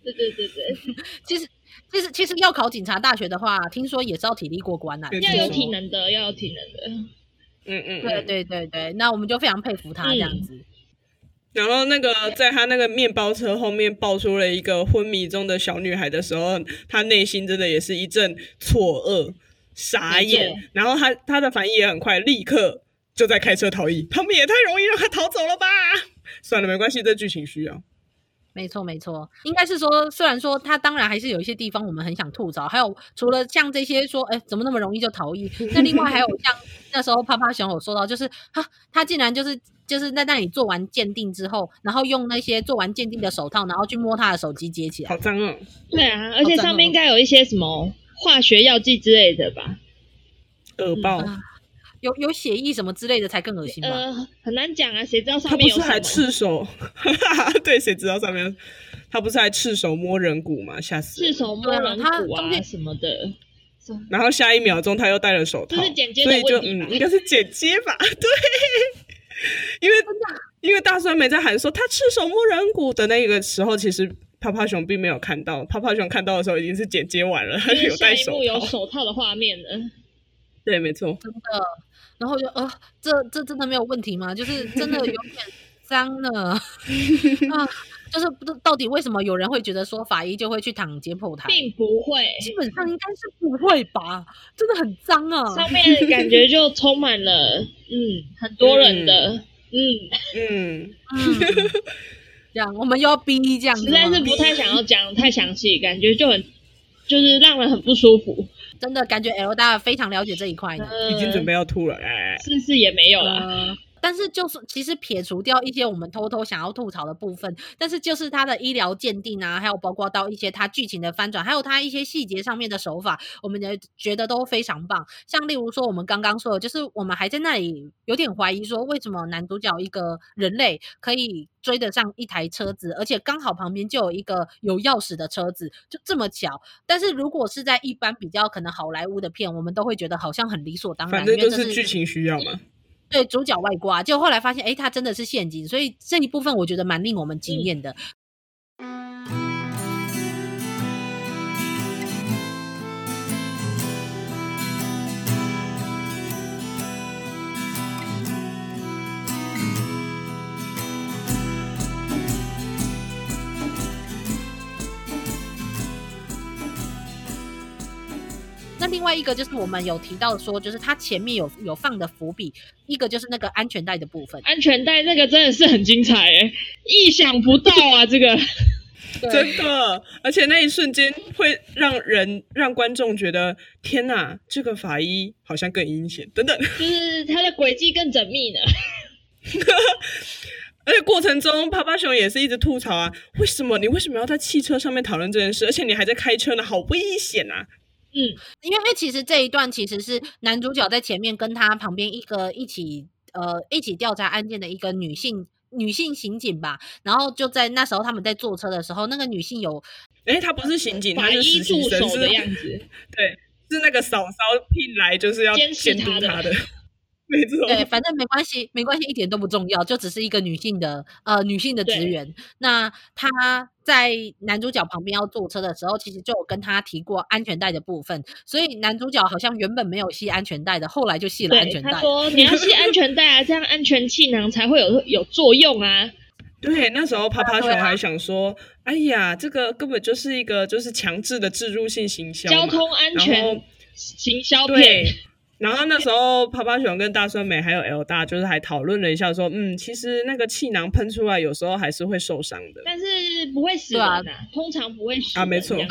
对对对对，其实其实其实要考警察大学的话，听说也是要体力过关啊，要有体能的，要有体能的。嗯嗯，对对对对，那我们就非常佩服他这样子。然后那个在他那个面包车后面爆出了一个昏迷中的小女孩的时候，他内心真的也是一阵错愕、傻眼。然后他他的反应也很快，立刻就在开车逃逸。他们也太容易让他逃走了吧？算了，没关系，这剧情需要。没错，没错，应该是说，虽然说他当然还是有一些地方我们很想吐槽，还有除了像这些说，哎，怎么那么容易就逃逸？那另外还有像那时候啪啪熊有说到，就是哈他竟然就是。就是在那里做完鉴定之后，然后用那些做完鉴定的手套，然后去摸他的手机接起来，好脏哦！对啊，而且上面应该有一些什么化学药剂之类的吧？恶爆、嗯啊，有有血液什么之类的才更恶心吧？呃，很难讲啊，谁知道上面有什么？他不是还赤手？对，谁知道上面？他不是还赤手摸人骨吗？吓死！赤手摸人骨啊什么的。然后下一秒钟他又戴了手套，这是剪接的问题吧？所以就嗯，应该是剪接吧？对。因为因为大酸梅在喊说他赤手摸人骨的那个时候，其实泡泡熊并没有看到。泡泡熊看到的时候已经是剪接完了，他有戴手套，有手套的画面的。对，没错，真的。然后就呃，这这真的没有问题吗？就是真的有点 脏了啊！就是不知到底为什么有人会觉得说法医就会去躺解剖台，并不会，基本上应该是不会吧？真的很脏啊！上面感觉就充满了 嗯很多人的嗯嗯嗯，这样我们又要逼这样，实在是不太想要讲太详细，感觉就很就是让人很不舒服。真的感觉 L 大非常了解这一块呢，已经准备要吐了，哎，是是也没有了。呃但是就是其实撇除掉一些我们偷偷想要吐槽的部分，但是就是它的医疗鉴定啊，还有包括到一些它剧情的翻转，还有它一些细节上面的手法，我们也觉得都非常棒。像例如说我们刚刚说的，就是我们还在那里有点怀疑说，为什么男主角一个人类可以追得上一台车子，而且刚好旁边就有一个有钥匙的车子，就这么巧。但是如果是在一般比较可能好莱坞的片，我们都会觉得好像很理所当然，反正就是剧情需要嘛。对，主角外挂，就后来发现，哎，它真的是陷阱，所以这一部分我觉得蛮令我们惊艳的。嗯另外一个就是我们有提到说，就是它前面有有放的伏笔，一个就是那个安全带的部分。安全带那个真的是很精彩诶，意想不到啊，这个真的，而且那一瞬间会让人让观众觉得天哪，这个法医好像更阴险等等，就是他的轨迹更缜密呢。而且过程中，趴趴熊也是一直吐槽啊，为什么你为什么要在汽车上面讨论这件事？而且你还在开车呢，好危险啊！嗯，因为其实这一段其实是男主角在前面跟他旁边一个一起呃一起调查案件的一个女性女性刑警吧，然后就在那时候他们在坐车的时候，那个女性有诶她不是刑警，她是实习生的样子，对，是那个嫂嫂聘来就是要监视他的。对，反正没关系，没关系，一点都不重要，就只是一个女性的呃女性的职员。那她在男主角旁边要坐车的时候，其实就有跟他提过安全带的部分，所以男主角好像原本没有系安全带的，后来就系了安全带。他说你要系安 全带啊，这样安全气囊才会有有作用啊。对，那时候趴趴熊还想说，啊啊、哎呀，这个根本就是一个就是强制的置入性行销，交通安全行销片。然后那时候，趴趴熊跟大酸梅还有 L 大，就是还讨论了一下，说，嗯，其实那个气囊喷出来，有时候还是会受伤的，但是不会死人啊，通常不会死啊，没错，对，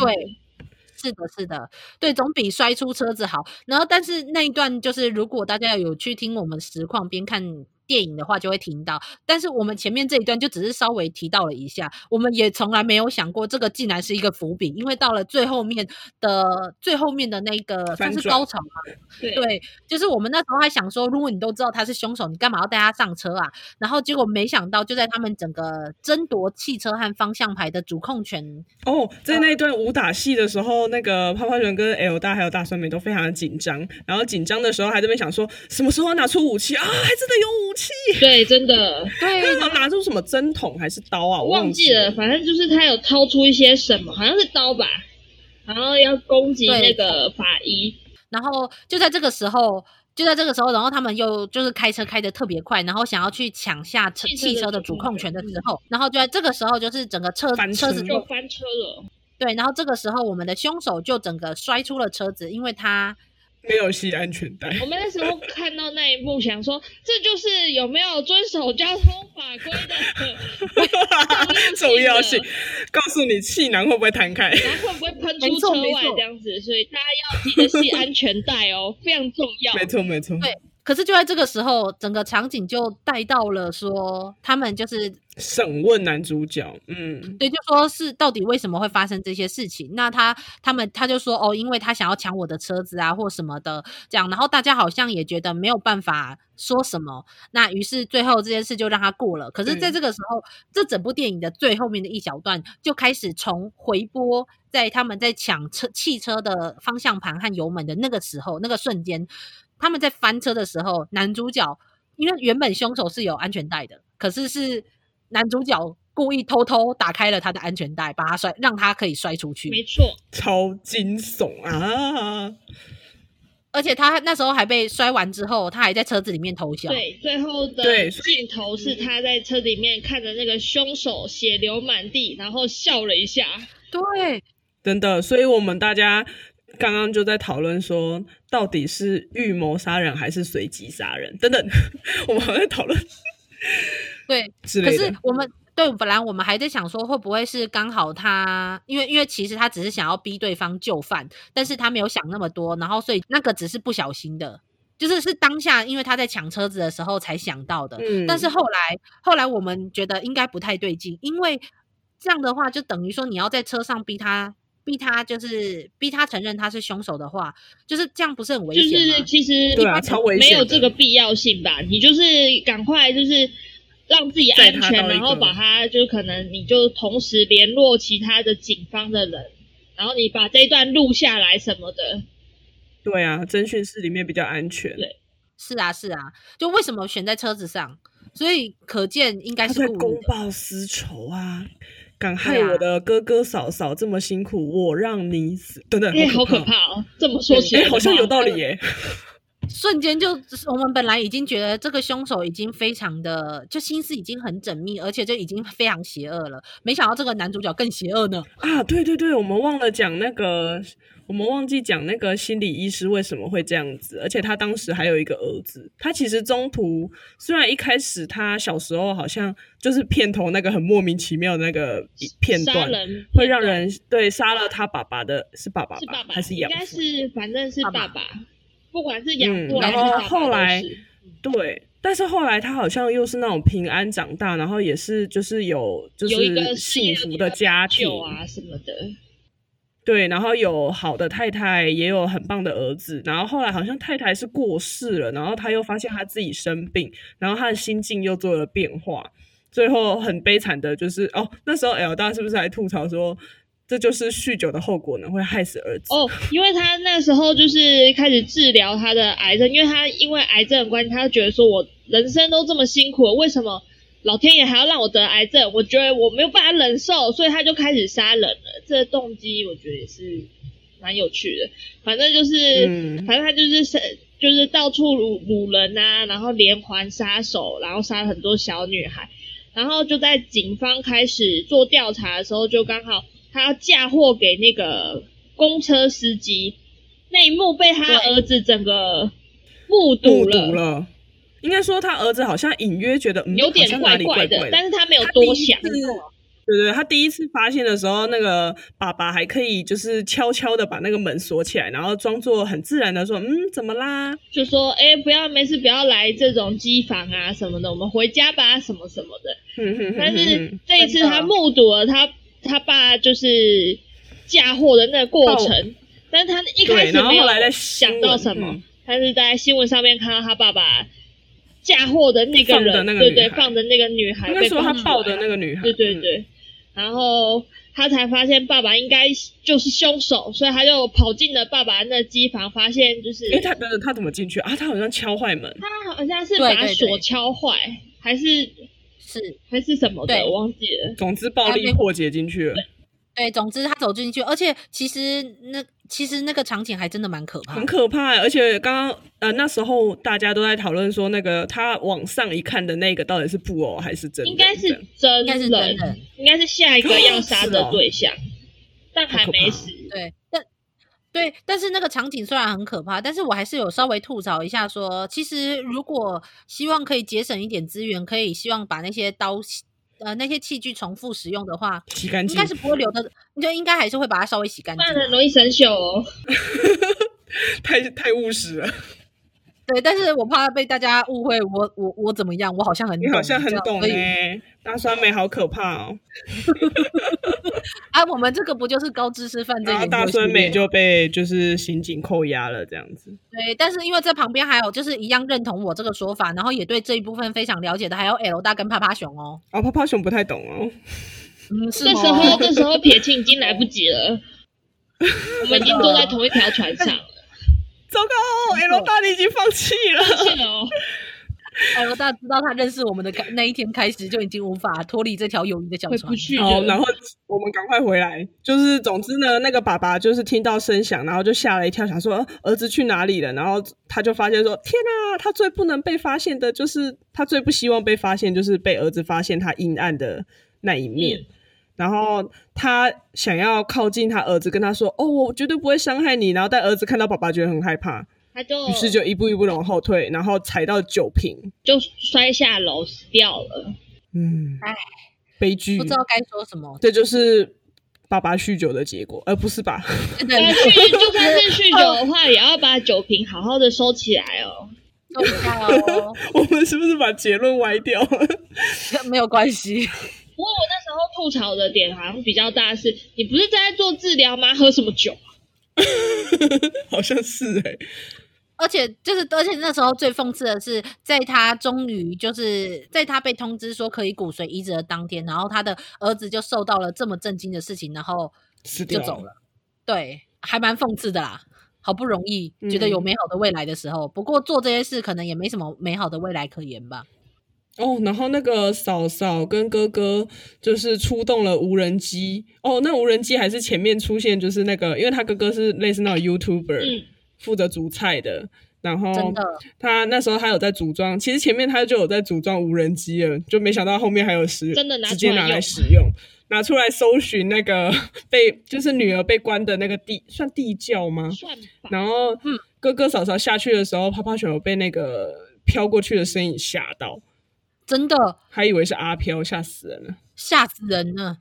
是的，是的，对，总比摔出车子好。然后，但是那一段就是，如果大家有去听我们实况边看。电影的话就会听到，但是我们前面这一段就只是稍微提到了一下，我们也从来没有想过这个竟然是一个伏笔，因为到了最后面的最后面的那个算是高潮嘛，对，对，就是我们那时候还想说，如果你都知道他是凶手，你干嘛要带他上车啊？然后结果没想到，就在他们整个争夺汽车和方向盘的主控权哦，在那一段武打戏的时候，那个趴趴熊跟 L 大还有大酸梅都非常的紧张，然后紧张的时候还在那边想说，什么时候拿出武器啊？还真的有武器。对，真的，对，他拿出什么针筒还是刀啊？我忘记了，反正就是他有掏出一些什么，好像是刀吧，然后要攻击那个法医，然后就在这个时候，就在这个时候，然后他们又就是开车开的特别快，然后想要去抢下车汽车的主控权的时候，然后就在这个时候，就是整个车车。子就翻车了，对，然后这个时候我们的凶手就整个摔出了车子，因为他。没有系安全带。我们那时候看到那一幕，想说这就是有没有遵守交通法规的 重要性。告诉你气囊会不会弹开，然后会不会喷出车外这样子，所以大家要记得系安全带哦，非常重要。没错，没错。对。可是就在这个时候，整个场景就带到了说，他们就是审问男主角，嗯，对，就说是到底为什么会发生这些事情？那他他们他就说哦，因为他想要抢我的车子啊，或什么的这样。然后大家好像也觉得没有办法说什么，那于是最后这件事就让他过了。可是在这个时候，嗯、这整部电影的最后面的一小段就开始从回播，在他们在抢车汽车的方向盘和油门的那个时候，那个瞬间。他们在翻车的时候，男主角因为原本凶手是有安全带的，可是是男主角故意偷偷打开了他的安全带，把他摔，让他可以摔出去。没错，超惊悚啊！而且他那时候还被摔完之后，他还在车子里面偷笑。对，最后的镜头是他在车子里面看着那个凶手血流满地，然后笑了一下。对，真的，所以我们大家刚刚就在讨论说，到底是预谋杀人还是随机杀人？等等，我们还在讨论。对，可是我们。对，本来我们还在想说，会不会是刚好他，因为因为其实他只是想要逼对方就范，但是他没有想那么多，然后所以那个只是不小心的，就是是当下因为他在抢车子的时候才想到的。嗯，但是后来后来我们觉得应该不太对劲，因为这样的话就等于说你要在车上逼他，逼他就是逼他承认他是凶手的话，就是这样不是很危险吗？就是其实对啊，超危险，没有这个必要性吧？你就是赶快就是。让自己安全，然后把他就可能你就同时联络其他的警方的人，然后你把这一段录下来什么的。对啊，侦讯室里面比较安全。对，是啊是啊，就为什么选在车子上？所以可见应该是公报私仇啊！敢害我的哥哥嫂嫂这么辛苦，啊、我让你死！等等，哎，好可怕哦！这么说起来，好像有道理耶。瞬间就，我们本来已经觉得这个凶手已经非常的，就心思已经很缜密，而且就已经非常邪恶了。没想到这个男主角更邪恶呢！啊，对对对，我们忘了讲那个，我们忘记讲那个心理医师为什么会这样子，而且他当时还有一个儿子。他其实中途虽然一开始他小时候好像就是片头那个很莫名其妙的那个片段，会让人对杀了他爸爸的是爸爸吧？是爸爸还是养父？应该是反正是爸爸。爸爸不管是养然后后来，对，但是后来他好像又是那种平安长大，然后也是就是有就是幸福的家庭啊什么的，对，然后有好的太太，也有很棒的儿子，然后后来好像太太是过世了，然后他又发现他自己生病，然后他的心境又做了变化，最后很悲惨的就是哦，那时候 L 大是不是还吐槽说？这就是酗酒的后果呢，会害死儿子哦。因为他那时候就是开始治疗他的癌症，因为他因为癌症的关系，他就觉得说我人生都这么辛苦了，为什么老天爷还要让我得癌症？我觉得我没有办法忍受，所以他就开始杀人了。这个动机我觉得也是蛮有趣的。反正就是，嗯、反正他就是就是到处掳掳人啊，然后连环杀手，然后杀很多小女孩，然后就在警方开始做调查的时候，就刚好。他要嫁祸给那个公车司机，那一幕被他儿子整个目睹了。应该说他儿子好像隐约觉得、嗯、有点怪怪的，但是他没有多想。对对，他第一次发现的时候，那个爸爸还可以就是悄悄的把那个门锁起来，然后装作很自然的说：“嗯，怎么啦？”就说：“哎，不要，没事，不要来这种机房啊什么的，我们回家吧，什么什么的。”但是这一次他目睹了他。他爸就是嫁祸的那个过程，但是他一开始没有想到什么，他是在新闻上面看到他爸爸嫁祸的那个人，对对，放的那个女孩，被说他抱的那个女孩，对对对，然后他才发现爸爸应该就是凶手，所以他就跑进了爸爸那机房，发现就是，哎，他他怎么进去？啊？他好像敲坏门，他好像是把锁敲坏，还是？是还是什么的，我忘记了。总之暴力破解进去了。对，总之他走进去，而且其实那其实那个场景还真的蛮可怕，很可怕。而且刚刚呃那时候大家都在讨论说，那个他往上一看的那个到底是布偶还是真的？应该是真，应该是真的，应该是下一个要杀的 对象，但还没死。对，但。对，但是那个场景虽然很可怕，但是我还是有稍微吐槽一下说，说其实如果希望可以节省一点资源，可以希望把那些刀呃那些器具重复使用的话，洗干净，应该是不会留的，你就应该还是会把它稍微洗干净，不然很容易生锈哦，太太务实了。对，但是我怕被大家误会我我我怎么样？我好像很，你好像很懂哎、欸，大酸梅好可怕哦！啊，我们这个不就是高知识犯罪？然后大酸梅就被就是刑警扣押了这样子。对，但是因为这旁边还有就是一样认同我这个说法，然后也对这一部分非常了解的，还有 L 大跟趴趴熊哦。啊，趴趴熊不太懂哦。嗯，是这时候这时候撇清已经来不及了，我们已经坐在同一条船上了。糟糕，L 大你已经放弃了。放弃了哦。哎，我大知道他认识我们的那一天开始，就已经无法脱离这条友谊的小船。好，然后我们赶快回来。就是总之呢，那个爸爸就是听到声响，然后就吓了一跳，想说儿子去哪里了。然后他就发现说：天啊，他最不能被发现的，就是他最不希望被发现，就是被儿子发现他阴暗的那一面。嗯、然后他想要靠近他儿子，跟他说：哦，我绝对不会伤害你。然后但儿子看到爸爸，觉得很害怕。他就于是就一步一步的往后退，然后踩到酒瓶，就摔下楼死掉了。嗯，哎，悲剧，不知道该说什么。这就是爸爸酗酒的结果，而、呃、不是吧？酗 就算是酗酒的话，也要把酒瓶好好的收起来哦。收起来哦。我们是不是把结论歪掉了？没有关系。不过我那时候吐槽的点好像比较大是，是你不是在做治疗吗？喝什么酒？好像是哎、欸。而且就是，而且那时候最讽刺的是，在他终于就是在他被通知说可以骨髓移植的当天，然后他的儿子就受到了这么震惊的事情，然后就走了。了对，还蛮讽刺的啦。好不容易觉得有美好的未来的时候，嗯、不过做这些事可能也没什么美好的未来可言吧。哦，然后那个嫂嫂跟哥哥就是出动了无人机。哦，那无人机还是前面出现，就是那个，因为他哥哥是类似那种 YouTuber。嗯负责煮菜的，然后他那时候他有在组装，其实前面他就有在组装无人机了，就没想到后面还有使真的拿直接拿来使用，拿出来搜寻那个被就是女儿被关的那个地算地窖吗？算。然后哥哥嫂嫂下去的时候，趴趴熊有被那个飘过去的身影吓到，真的。还以为是阿飘，吓死人了，吓死人了。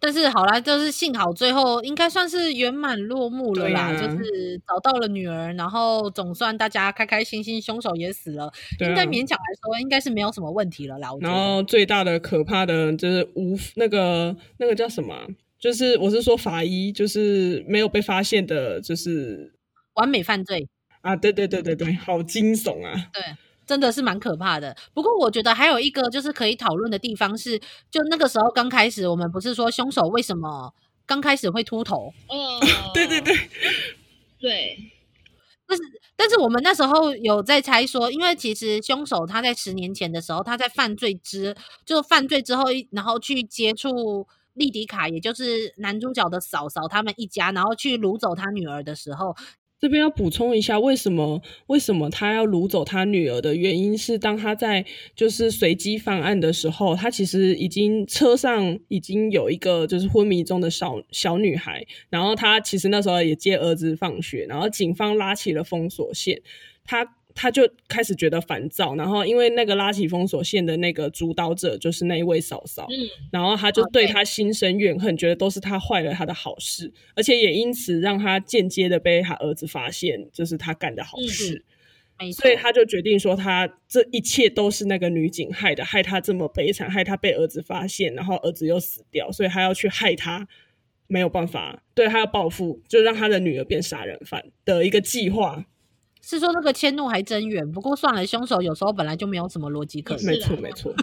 但是好啦，就是幸好最后应该算是圆满落幕了啦，啊、就是找到了女儿，然后总算大家开开心心，凶手也死了，啊、应该勉强来说应该是没有什么问题了啦。然后最大的可怕的就是无那个那个叫什么，就是我是说法医，就是没有被发现的，就是完美犯罪啊！对对对对对，好惊悚啊！对。真的是蛮可怕的。不过我觉得还有一个就是可以讨论的地方是，就那个时候刚开始，我们不是说凶手为什么刚开始会秃头？哦，对 对对对。但是但是我们那时候有在猜说，因为其实凶手他在十年前的时候，他在犯罪之就犯罪之后，然后去接触莉迪卡，也就是男主角的嫂嫂他们一家，然后去掳走他女儿的时候。这边要补充一下，为什么为什么他要掳走他女儿的原因是，当他在就是随机犯案的时候，他其实已经车上已经有一个就是昏迷中的小小女孩，然后他其实那时候也接儿子放学，然后警方拉起了封锁线，他。他就开始觉得烦躁，然后因为那个拉起封锁线的那个主导者就是那一位嫂嫂，嗯，然后他就对他心生怨恨，觉得都是他坏了他的好事，而且也因此让他间接的被他儿子发现，就是他干的好事，所以他就决定说，他这一切都是那个女警害的，害他这么悲惨，害他被儿子发现，然后儿子又死掉，所以他要去害他，没有办法，对他要报复，就让他的女儿变杀人犯的一个计划。是说那个迁怒还真远，不过算了，凶手有时候本来就没有什么逻辑可言。没错，没错。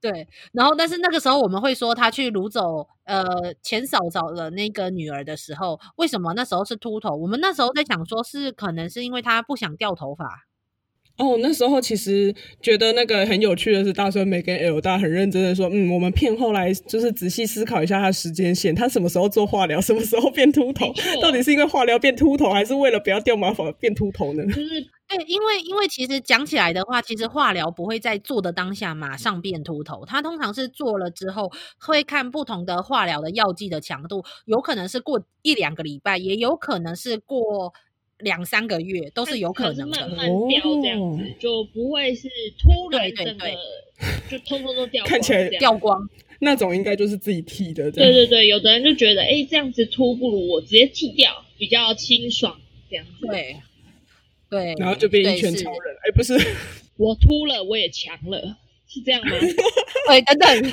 对，然后但是那个时候我们会说他去掳走呃前嫂嫂的那个女儿的时候，为什么那时候是秃头？我们那时候在想说是可能是因为他不想掉头发。哦，那时候其实觉得那个很有趣的是，大孙梅跟 L 大很认真的说，嗯，我们片后来就是仔细思考一下他时间线，他什么时候做化疗，什么时候变秃头，到底是因为化疗变秃头，还是为了不要掉毛发变秃头呢？就是对，因为因为其实讲起来的话，其实化疗不会在做的当下马上变秃头，他通常是做了之后会看不同的化疗的药剂的强度，有可能是过一两个礼拜，也有可能是过。两三个月都是有可能的，慢慢掉这样子，哦、就不会是突然整个就通通都掉光，看起来掉光那种应该就是自己剃的。对对对，有的人就觉得，哎、欸，这样子秃不如我直接剃掉，比较清爽，这样子。对对，然后就变一拳超人。哎，欸、不是，我秃了，我也强了，是这样吗？哎，等等。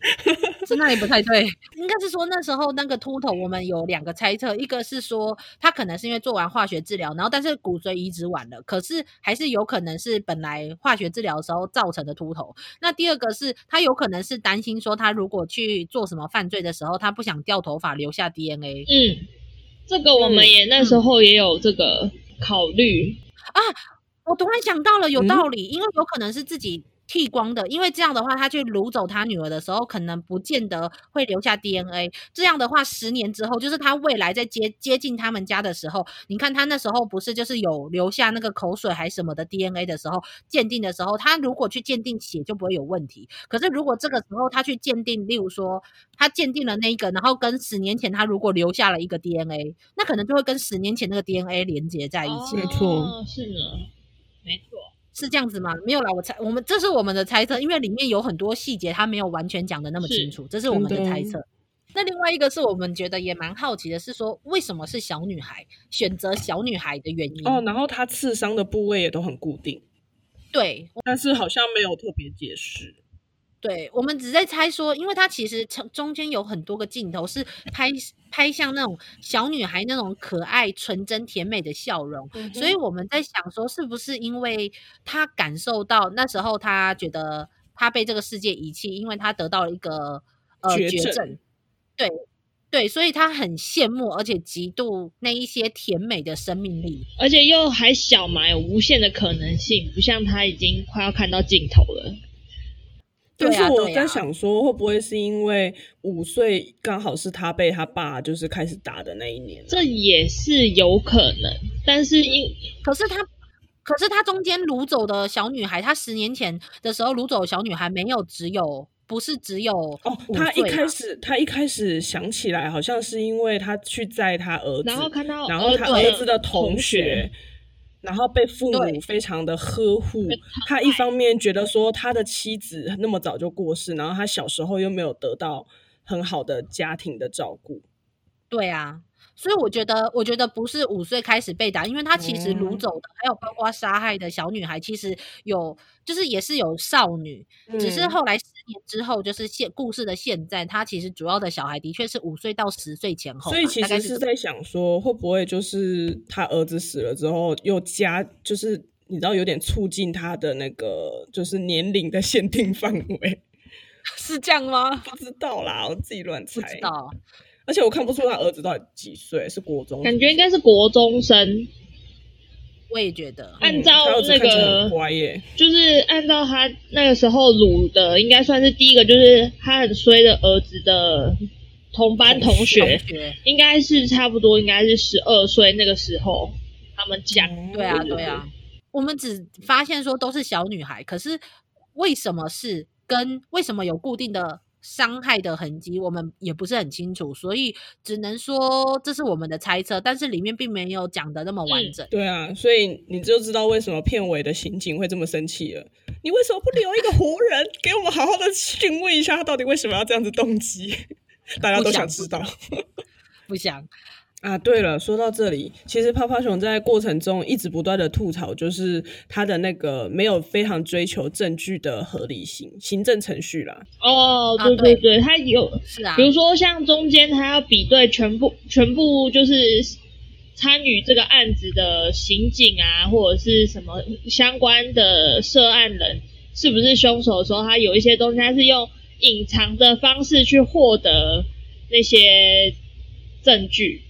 是那里不太对，应该是说那时候那个秃头，我们有两个猜测，一个是说他可能是因为做完化学治疗，然后但是骨髓移植晚了，可是还是有可能是本来化学治疗的时候造成的秃头。那第二个是他有可能是担心说他如果去做什么犯罪的时候，他不想掉头发留下 DNA。嗯，这个我们也那时候也有这个考虑、嗯、啊。我突然想到了，有道理，嗯、因为有可能是自己。剃光的，因为这样的话，他去掳走他女儿的时候，可能不见得会留下 DNA。这样的话，十年之后，就是他未来在接接近他们家的时候，你看他那时候不是就是有留下那个口水还什么的 DNA 的时候，鉴定的时候，他如果去鉴定血就不会有问题。可是如果这个时候他去鉴定，例如说他鉴定了那一个，然后跟十年前他如果留下了一个 DNA，那可能就会跟十年前那个 DNA 连接在一起。没错，是的，没错。是这样子吗？没有啦，我猜我们这是我们的猜测，因为里面有很多细节，他没有完全讲的那么清楚，是这是我们的猜测。那另外一个是我们觉得也蛮好奇的，是说为什么是小女孩选择小女孩的原因哦，然后她刺伤的部位也都很固定，对，但是好像没有特别解释。对，我们只在猜说，因为它其实中中间有很多个镜头是拍拍向那种小女孩那种可爱、纯真、甜美的笑容，嗯、所以我们在想说，是不是因为她感受到那时候她觉得她被这个世界遗弃，因为她得到了一个呃绝症，绝症。对对，所以她很羡慕，而且嫉妒那一些甜美的生命力，而且又还小嘛，有无限的可能性，不像她已经快要看到尽头了。但是我在想说，会不会是因为五岁刚好是他被他爸就是开始打的那一年？这也是有可能。但是因可是他，可是他中间掳走的小女孩，他十年前的时候掳走的小女孩没有只有，不是只有哦。他一开始他一开始想起来，好像是因为他去载他儿子，然后看到然后他儿子的同学。然后被父母非常的呵护，他一方面觉得说他的妻子那么早就过世，然后他小时候又没有得到很好的家庭的照顾。对啊，所以我觉得，我觉得不是五岁开始被打，因为他其实掳走的，嗯、还有包括杀害的小女孩，其实有，就是也是有少女，嗯、只是后来十。年之后就是现故事的现在，他其实主要的小孩的确是五岁到十岁前后，所以其实是在想说，会不会就是他儿子死了之后，又加就是你知道有点促进他的那个就是年龄的限定范围，是这样吗？不知道啦，我自己乱猜。不知道，而且我看不出他儿子到底几岁，是国中，感觉应该是国中生。我也觉得，按照那个，就是按照他那个时候掳的，应该算是第一个，就是他很衰的儿子的同班同学，应该是差不多，应该是十二岁那个时候，他们讲，对啊，对啊，我们只发现说都是小女孩，可是为什么是跟为什么有固定的？伤害的痕迹我们也不是很清楚，所以只能说这是我们的猜测，但是里面并没有讲的那么完整。嗯。对啊，所以你就知道为什么片尾的刑警会这么生气了。你为什么不留一个活人给我们好好的询问一下他到底为什么要这样子动机？大家都想知道。不想。啊，对了，说到这里，其实泡泡熊在过程中一直不断的吐槽，就是他的那个没有非常追求证据的合理性行政程序啦。哦，对对对，啊、对他有是啊，比如说像中间他要比对全部全部就是参与这个案子的刑警啊，或者是什么相关的涉案人是不是凶手的时候，他有一些东西他是用隐藏的方式去获得那些证据。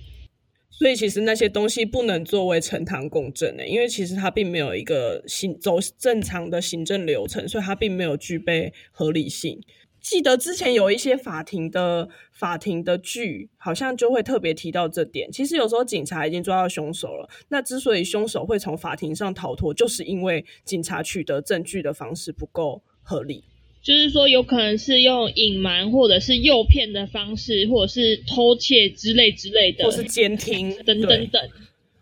所以其实那些东西不能作为呈堂供证的，因为其实它并没有一个行走正常的行政流程，所以它并没有具备合理性。记得之前有一些法庭的法庭的剧，好像就会特别提到这点。其实有时候警察已经抓到凶手了，那之所以凶手会从法庭上逃脱，就是因为警察取得证据的方式不够合理。就是说，有可能是用隐瞒或者是诱骗的方式，或者是偷窃之类之类的，或是监听等等等。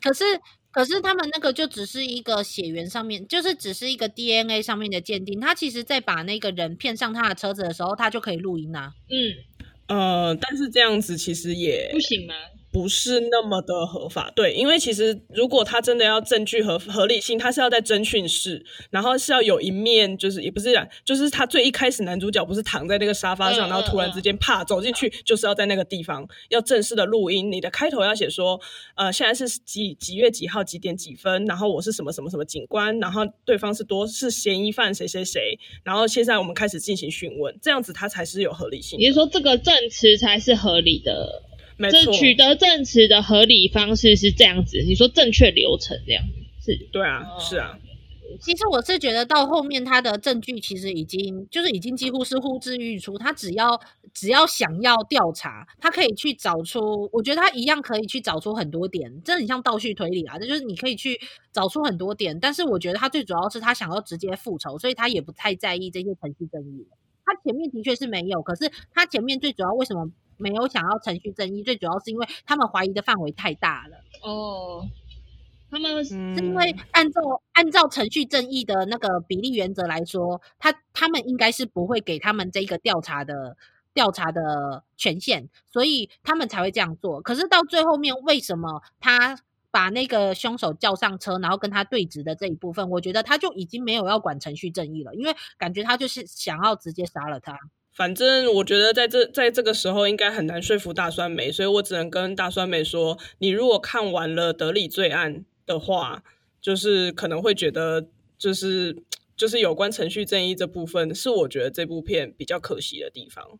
可是，可是他们那个就只是一个血缘上面，就是只是一个 DNA 上面的鉴定。他其实在把那个人骗上他的车子的时候，他就可以录音啊。嗯，呃，但是这样子其实也不行吗？不是那么的合法，对，因为其实如果他真的要证据合合理性，他是要在侦讯室，然后是要有一面，就是也不是，就是他最一开始男主角不是躺在那个沙发上，嗯、然后突然之间啪走进去，就是要在那个地方要正式的录音，你的开头要写说，呃，现在是几几月几号几点几分，然后我是什么什么什么警官，然后对方是多是嫌疑犯谁谁谁，然后现在我们开始进行讯问，这样子他才是有合理性。也就是说，这个证词才是合理的。没错，这取得证词的合理方式是这样子，你说正确流程这样是？对啊，是啊。其实我是觉得到后面他的证据其实已经就是已经几乎是呼之欲出，他只要只要想要调查，他可以去找出，我觉得他一样可以去找出很多点，这很像倒叙推理啊，这就是你可以去找出很多点，但是我觉得他最主要是他想要直接复仇，所以他也不太在意这些程序正义。他前面的确是没有，可是他前面最主要为什么没有想要程序正义？最主要是因为他们怀疑的范围太大了。哦。他们是因为按照按照程序正义的那个比例原则来说，他他们应该是不会给他们这个调查的调查的权限，所以他们才会这样做。可是到最后面，为什么他把那个凶手叫上车，然后跟他对峙的这一部分，我觉得他就已经没有要管程序正义了，因为感觉他就是想要直接杀了他。反正我觉得在这在这个时候应该很难说服大酸梅，所以我只能跟大酸梅说：你如果看完了《德里罪案》。的话，就是可能会觉得，就是就是有关程序正义这部分，是我觉得这部片比较可惜的地方。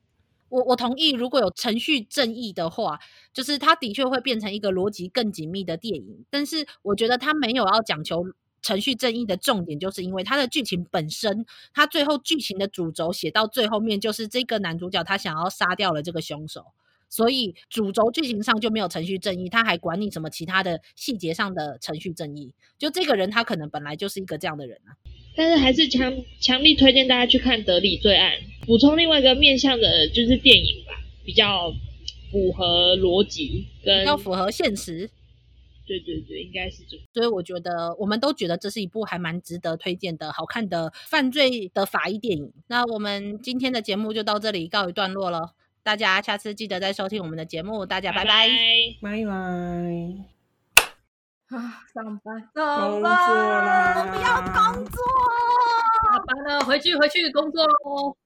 我我同意，如果有程序正义的话，就是它的确会变成一个逻辑更紧密的电影。但是我觉得它没有要讲求程序正义的重点，就是因为它的剧情本身，它最后剧情的主轴写到最后面，就是这个男主角他想要杀掉了这个凶手。所以主轴剧情上就没有程序正义，他还管你什么其他的细节上的程序正义？就这个人，他可能本来就是一个这样的人啊。但是还是强强力推荐大家去看《德里罪案》，补充另外一个面向的就是电影吧，比较符合逻辑，跟比较符合现实。对对对，应该是这样。所以我觉得我们都觉得这是一部还蛮值得推荐的好看的犯罪的法医电影。那我们今天的节目就到这里告一段落了。大家下次记得再收听我们的节目，大家拜拜，拜拜。啊，上班，上班，我不要工作，下班了，回去回去工作喽。